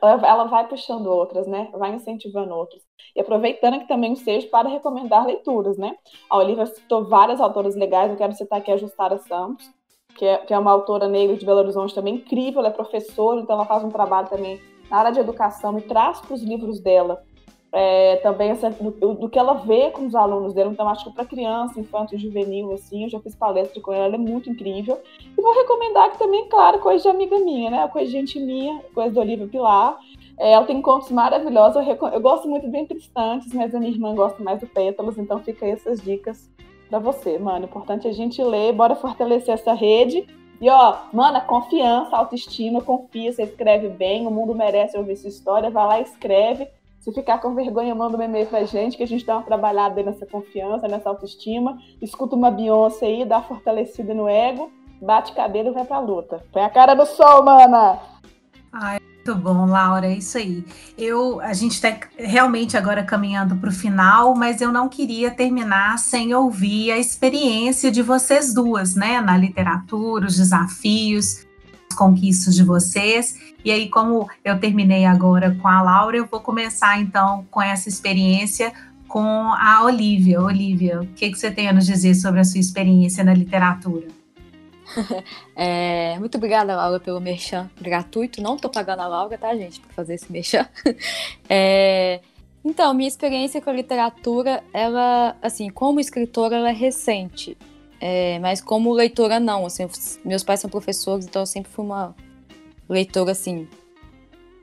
ela vai puxando outras, né? Vai incentivando outras. E aproveitando que também seja para recomendar leituras, né? A Olivia citou várias autoras legais, eu quero citar aqui a Justara Santos, que é, que é uma autora negra de Belo Horizonte também incrível, ela é professora, então ela faz um trabalho também na área de educação e traz para os livros dela é, também essa, do, do, que ela vê com os alunos dela. Então, acho que para criança, infanto, juvenil, assim, eu já fiz palestra com ela, ela é muito incrível. E vou recomendar que também, claro, coisa de amiga minha, né? Coisa de gente minha, coisa do Olivia Pilar. É, ela tem contos maravilhosos. Eu, eu gosto muito bem Tristantes, mas a minha irmã gosta mais do Pétalas, então fica aí essas dicas para você, mano. O importante é a gente ler, bora fortalecer essa rede. E ó, mana, confiança, autoestima, confia, você escreve bem, o mundo merece ouvir sua história, vai lá e escreve. Se ficar com vergonha, manda um e-mail pra gente, que a gente dá uma trabalhada nessa confiança, nessa autoestima. Escuta uma Beyoncé aí, dá fortalecida no ego, bate cabelo e vai pra luta. Põe a cara no sol, mana! Ai, muito bom, Laura, é isso aí. Eu, a gente está realmente agora caminhando para o final, mas eu não queria terminar sem ouvir a experiência de vocês duas, né, na literatura, os desafios, as conquistas de vocês. E aí, como eu terminei agora com a Laura, eu vou começar então com essa experiência com a Olivia. Olivia, o que, que você tem a nos dizer sobre a sua experiência na literatura? é, muito obrigada, Laura, pelo merchan gratuito. Não tô pagando a Laura, tá, gente, por fazer esse merchan. É, então, minha experiência com a literatura, ela, assim, como escritora, ela é recente. É, mas como leitora, não. Assim, meus pais são professores, então eu sempre fui uma leitora, assim,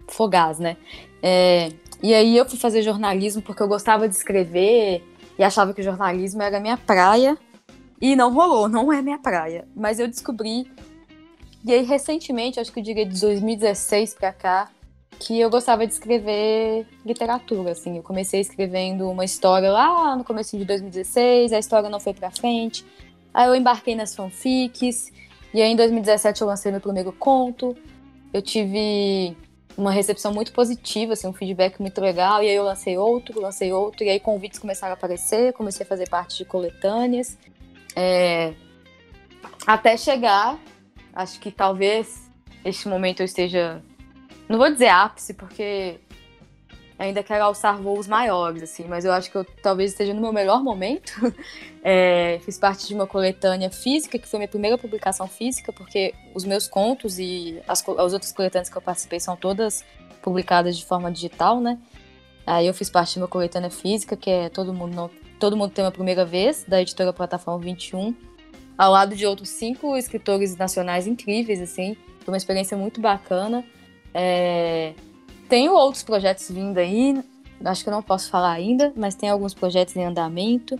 fogaz, né? É, e aí eu fui fazer jornalismo porque eu gostava de escrever e achava que o jornalismo era minha praia. E não rolou, não é minha praia. Mas eu descobri. E aí, recentemente, acho que eu diria de 2016 pra cá, que eu gostava de escrever literatura, assim. Eu comecei escrevendo uma história lá no começo de 2016, a história não foi pra frente. Aí eu embarquei nas fanfics, e aí em 2017 eu lancei meu primeiro conto. Eu tive uma recepção muito positiva, assim, um feedback muito legal, e aí eu lancei outro, lancei outro, e aí convites começaram a aparecer, comecei a fazer parte de coletâneas. É, até chegar, acho que talvez este momento eu esteja. Não vou dizer ápice, porque ainda quero alçar voos maiores, assim, mas eu acho que eu talvez esteja no meu melhor momento. É, fiz parte de uma coletânea física, que foi minha primeira publicação física, porque os meus contos e as, as outras coletâneas que eu participei são todas publicadas de forma digital, né? Aí eu fiz parte de uma coletânea física, que é Todo Mundo Não Todo Mundo Tem uma Primeira Vez, da editora Plataforma 21, ao lado de outros cinco escritores nacionais incríveis, assim. Foi uma experiência muito bacana. É... Tenho outros projetos vindo aí, acho que eu não posso falar ainda, mas tem alguns projetos em andamento.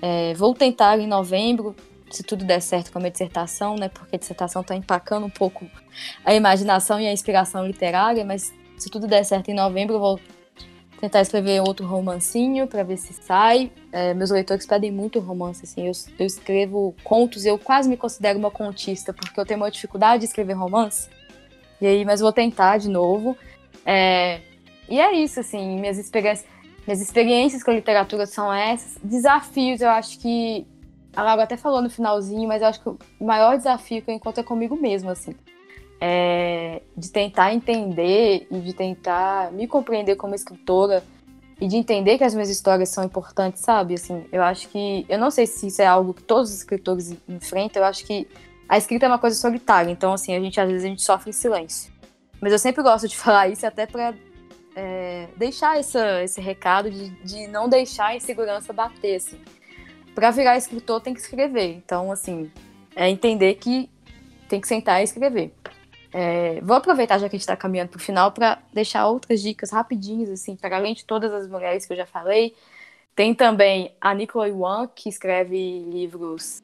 É... Vou tentar em novembro, se tudo der certo com a minha dissertação, né? Porque a dissertação está empacando um pouco a imaginação e a inspiração literária, mas se tudo der certo em novembro, eu vou tentar escrever outro romancinho para ver se sai. É, meus leitores pedem muito romance, assim. Eu, eu escrevo contos, eu quase me considero uma contista, porque eu tenho uma dificuldade de escrever romance. E aí, mas vou tentar de novo. É, e é isso, assim, minhas experiências, minhas experiências com a literatura são essas. Desafios, eu acho que. A Laura até falou no finalzinho, mas eu acho que o maior desafio que eu encontro é comigo mesmo, assim é, de tentar entender e de tentar me compreender como escritora e de entender que as minhas histórias são importantes, sabe? Assim, eu acho que. Eu não sei se isso é algo que todos os escritores enfrentam, eu acho que a escrita é uma coisa solitária, então, assim, a gente às vezes a gente sofre em silêncio. Mas eu sempre gosto de falar isso até para é, deixar essa, esse recado de, de não deixar a insegurança bater, assim. Pra virar escritor tem que escrever, então, assim, é entender que tem que sentar e escrever. É, vou aproveitar, já que a gente está caminhando para o final, para deixar outras dicas rapidinhas, assim, para além de todas as mulheres que eu já falei. Tem também a Nicola Yuan, que escreve livros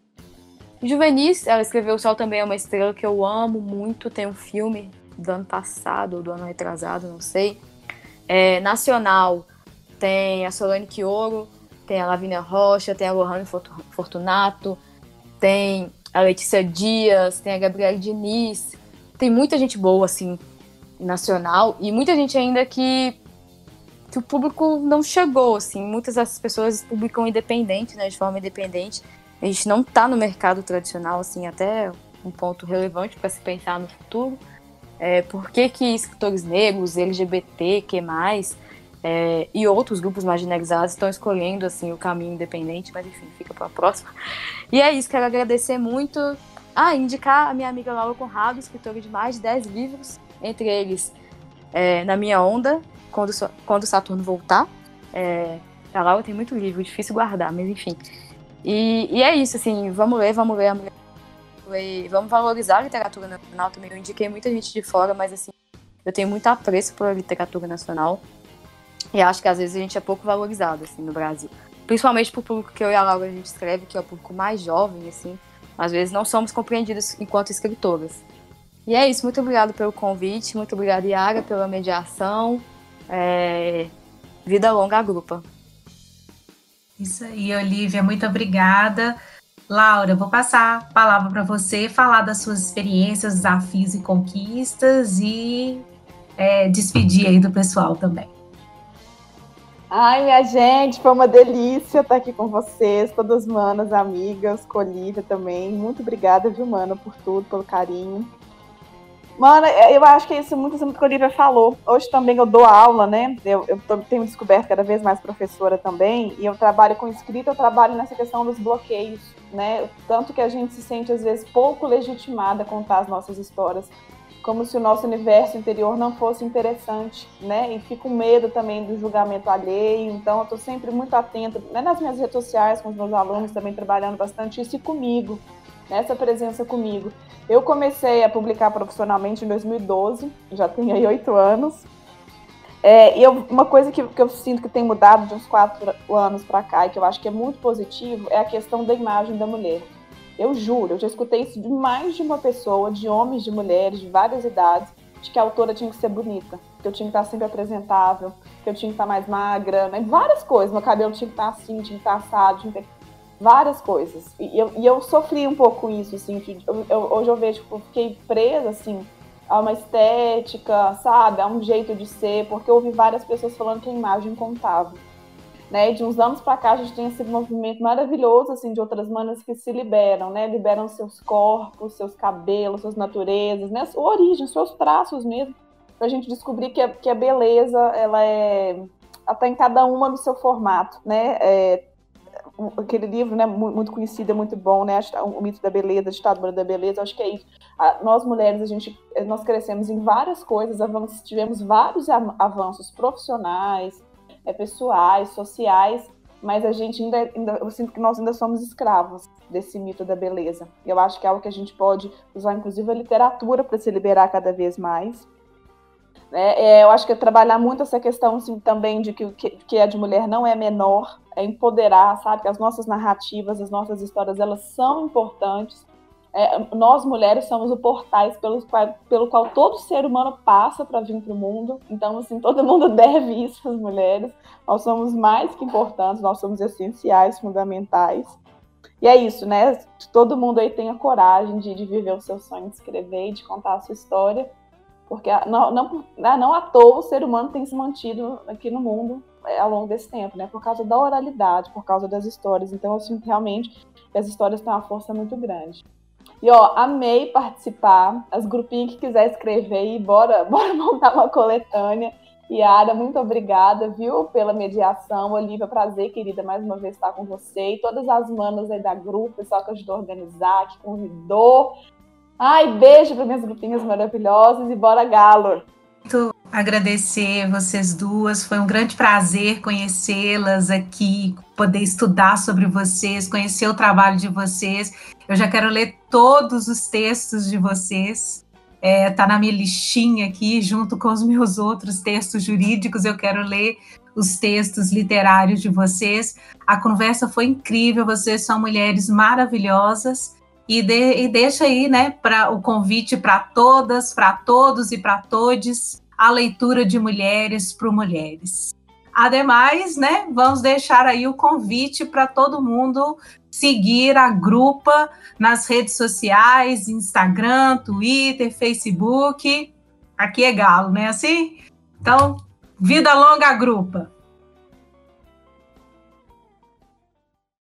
juvenis. Ela escreveu O Sol Também é uma Estrela, que eu amo muito. Tem um filme do ano passado, ou do ano retrasado, não sei. É, nacional, tem a Solane Quioro, tem a Lavínia Rocha, tem a Lohane Fortunato, tem a Letícia Dias, tem a Gabriela Diniz, tem muita gente boa, assim, nacional, e muita gente ainda que, que o público não chegou, assim. Muitas dessas pessoas publicam independente, né, de forma independente. A gente não está no mercado tradicional, assim, até um ponto relevante para se pensar no futuro. É, por que, que escritores negros, LGBT, que mais, é, e outros grupos marginalizados estão escolhendo assim o caminho independente, mas enfim, fica para a próxima. E é isso, quero agradecer muito ah, indicar a minha amiga Laura Conrado, escritora de mais de 10 livros, entre eles é, Na Minha Onda, Quando, Quando Saturno Voltar. É, a Laura tem muito livro, difícil guardar, mas enfim. E, e é isso, assim, vamos ler, vamos ler, vamos vamos valorizar a literatura nacional também. Eu indiquei muita gente de fora, mas assim, eu tenho muito apreço pela literatura nacional. E acho que às vezes a gente é pouco valorizado, assim, no Brasil. Principalmente pro público que eu e a Laura a gente escreve, que é o público mais jovem, assim às vezes não somos compreendidos enquanto escritoras. E é isso, muito obrigado pelo convite, muito obrigada, Yara, pela mediação. É... Vida longa à grupa. Isso aí, Olivia, muito obrigada. Laura, vou passar a palavra para você falar das suas experiências, desafios e conquistas e é, despedir aí do pessoal também. Ai, minha gente, foi uma delícia estar aqui com vocês, todas manas, amigas, com Olivia também. Muito obrigada, viu, Mana, por tudo, pelo carinho. Mana, é, eu acho que é isso muito, muito que a Olivia falou. Hoje também eu dou aula, né? Eu, eu tenho descoberto cada vez mais professora também, e eu trabalho com escrita, eu trabalho nessa questão dos bloqueios, né? Tanto que a gente se sente, às vezes, pouco legitimada a contar as nossas histórias como se o nosso universo interior não fosse interessante, né? E fico com medo também do julgamento alheio. Então, eu estou sempre muito atenta, né, nas minhas redes sociais, com os meus alunos também trabalhando bastante isso e comigo, nessa presença comigo. Eu comecei a publicar profissionalmente em 2012, já tenho aí oito anos. É, e eu, uma coisa que, que eu sinto que tem mudado de uns quatro anos para cá e que eu acho que é muito positivo é a questão da imagem da mulher. Eu juro, eu já escutei isso de mais de uma pessoa, de homens, de mulheres, de várias idades, de que a autora tinha que ser bonita, que eu tinha que estar sempre apresentável, que eu tinha que estar mais magra, né? várias coisas. Meu cabelo tinha que estar assim, tinha que estar assado, tinha que ter várias coisas. E eu, e eu sofri um pouco isso, assim, eu, eu, hoje eu vejo que eu fiquei presa, assim, a uma estética, sabe, a um jeito de ser, porque eu ouvi várias pessoas falando que a imagem contava né? De uns anos para cá a gente tem esse movimento maravilhoso assim de outras manas que se liberam, né? Liberam seus corpos, seus cabelos, suas naturezas, né? Sua origem, seus traços mesmo, para a gente descobrir que a, que a beleza ela é até em cada uma no seu formato, né? É, aquele livro, né, muito conhecido, é muito bom, né, o mito da beleza, a ditadura da beleza, acho que é isso. nós mulheres, a gente, nós crescemos em várias coisas, avanços, tivemos vários avanços profissionais, é, pessoais, sociais, mas a gente ainda, ainda, eu sinto que nós ainda somos escravos desse mito da beleza. Eu acho que é algo que a gente pode usar, inclusive, a literatura para se liberar cada vez mais. É, é, eu acho que é trabalhar muito essa questão assim, também de que, que, que a de mulher não é menor, é empoderar, sabe? Que as nossas narrativas, as nossas histórias, elas são importantes é, nós mulheres somos o portais pelo qual, pelo qual todo ser humano passa para vir para o mundo. Então, assim, todo mundo deve isso às mulheres. Nós somos mais que importantes, nós somos essenciais, fundamentais. E é isso, né? Todo mundo aí tenha coragem de, de viver o seu sonho, de escrever de contar a sua história. Porque não, não, né, não à toa o ser humano tem se mantido aqui no mundo é, ao longo desse tempo, né? Por causa da oralidade, por causa das histórias. Então, eu sinto realmente que as histórias têm uma força muito grande. E ó, amei participar. As grupinhas que quiser escrever aí, bora, bora montar uma coletânea. Yara, muito obrigada, viu, pela mediação. Olivia, prazer, querida, mais uma vez estar com você. E todas as manas aí da grupo, pessoal que ajudou a organizar, que convidou. Ai, beijo para minhas grupinhas maravilhosas e bora galo! Muito agradecer vocês duas, foi um grande prazer conhecê-las aqui, poder estudar sobre vocês, conhecer o trabalho de vocês. Eu já quero ler todos os textos de vocês é, tá na minha listinha aqui, junto com os meus outros textos jurídicos. Eu quero ler os textos literários de vocês. A conversa foi incrível, vocês são mulheres maravilhosas. E, de, e deixa aí, né, para o convite para todas, para todos e para todes, a leitura de mulheres para mulheres. Ademais, né, vamos deixar aí o convite para todo mundo seguir a Grupa nas redes sociais, Instagram, Twitter, Facebook. Aqui é Galo, né? Assim? Então, vida longa, Grupa!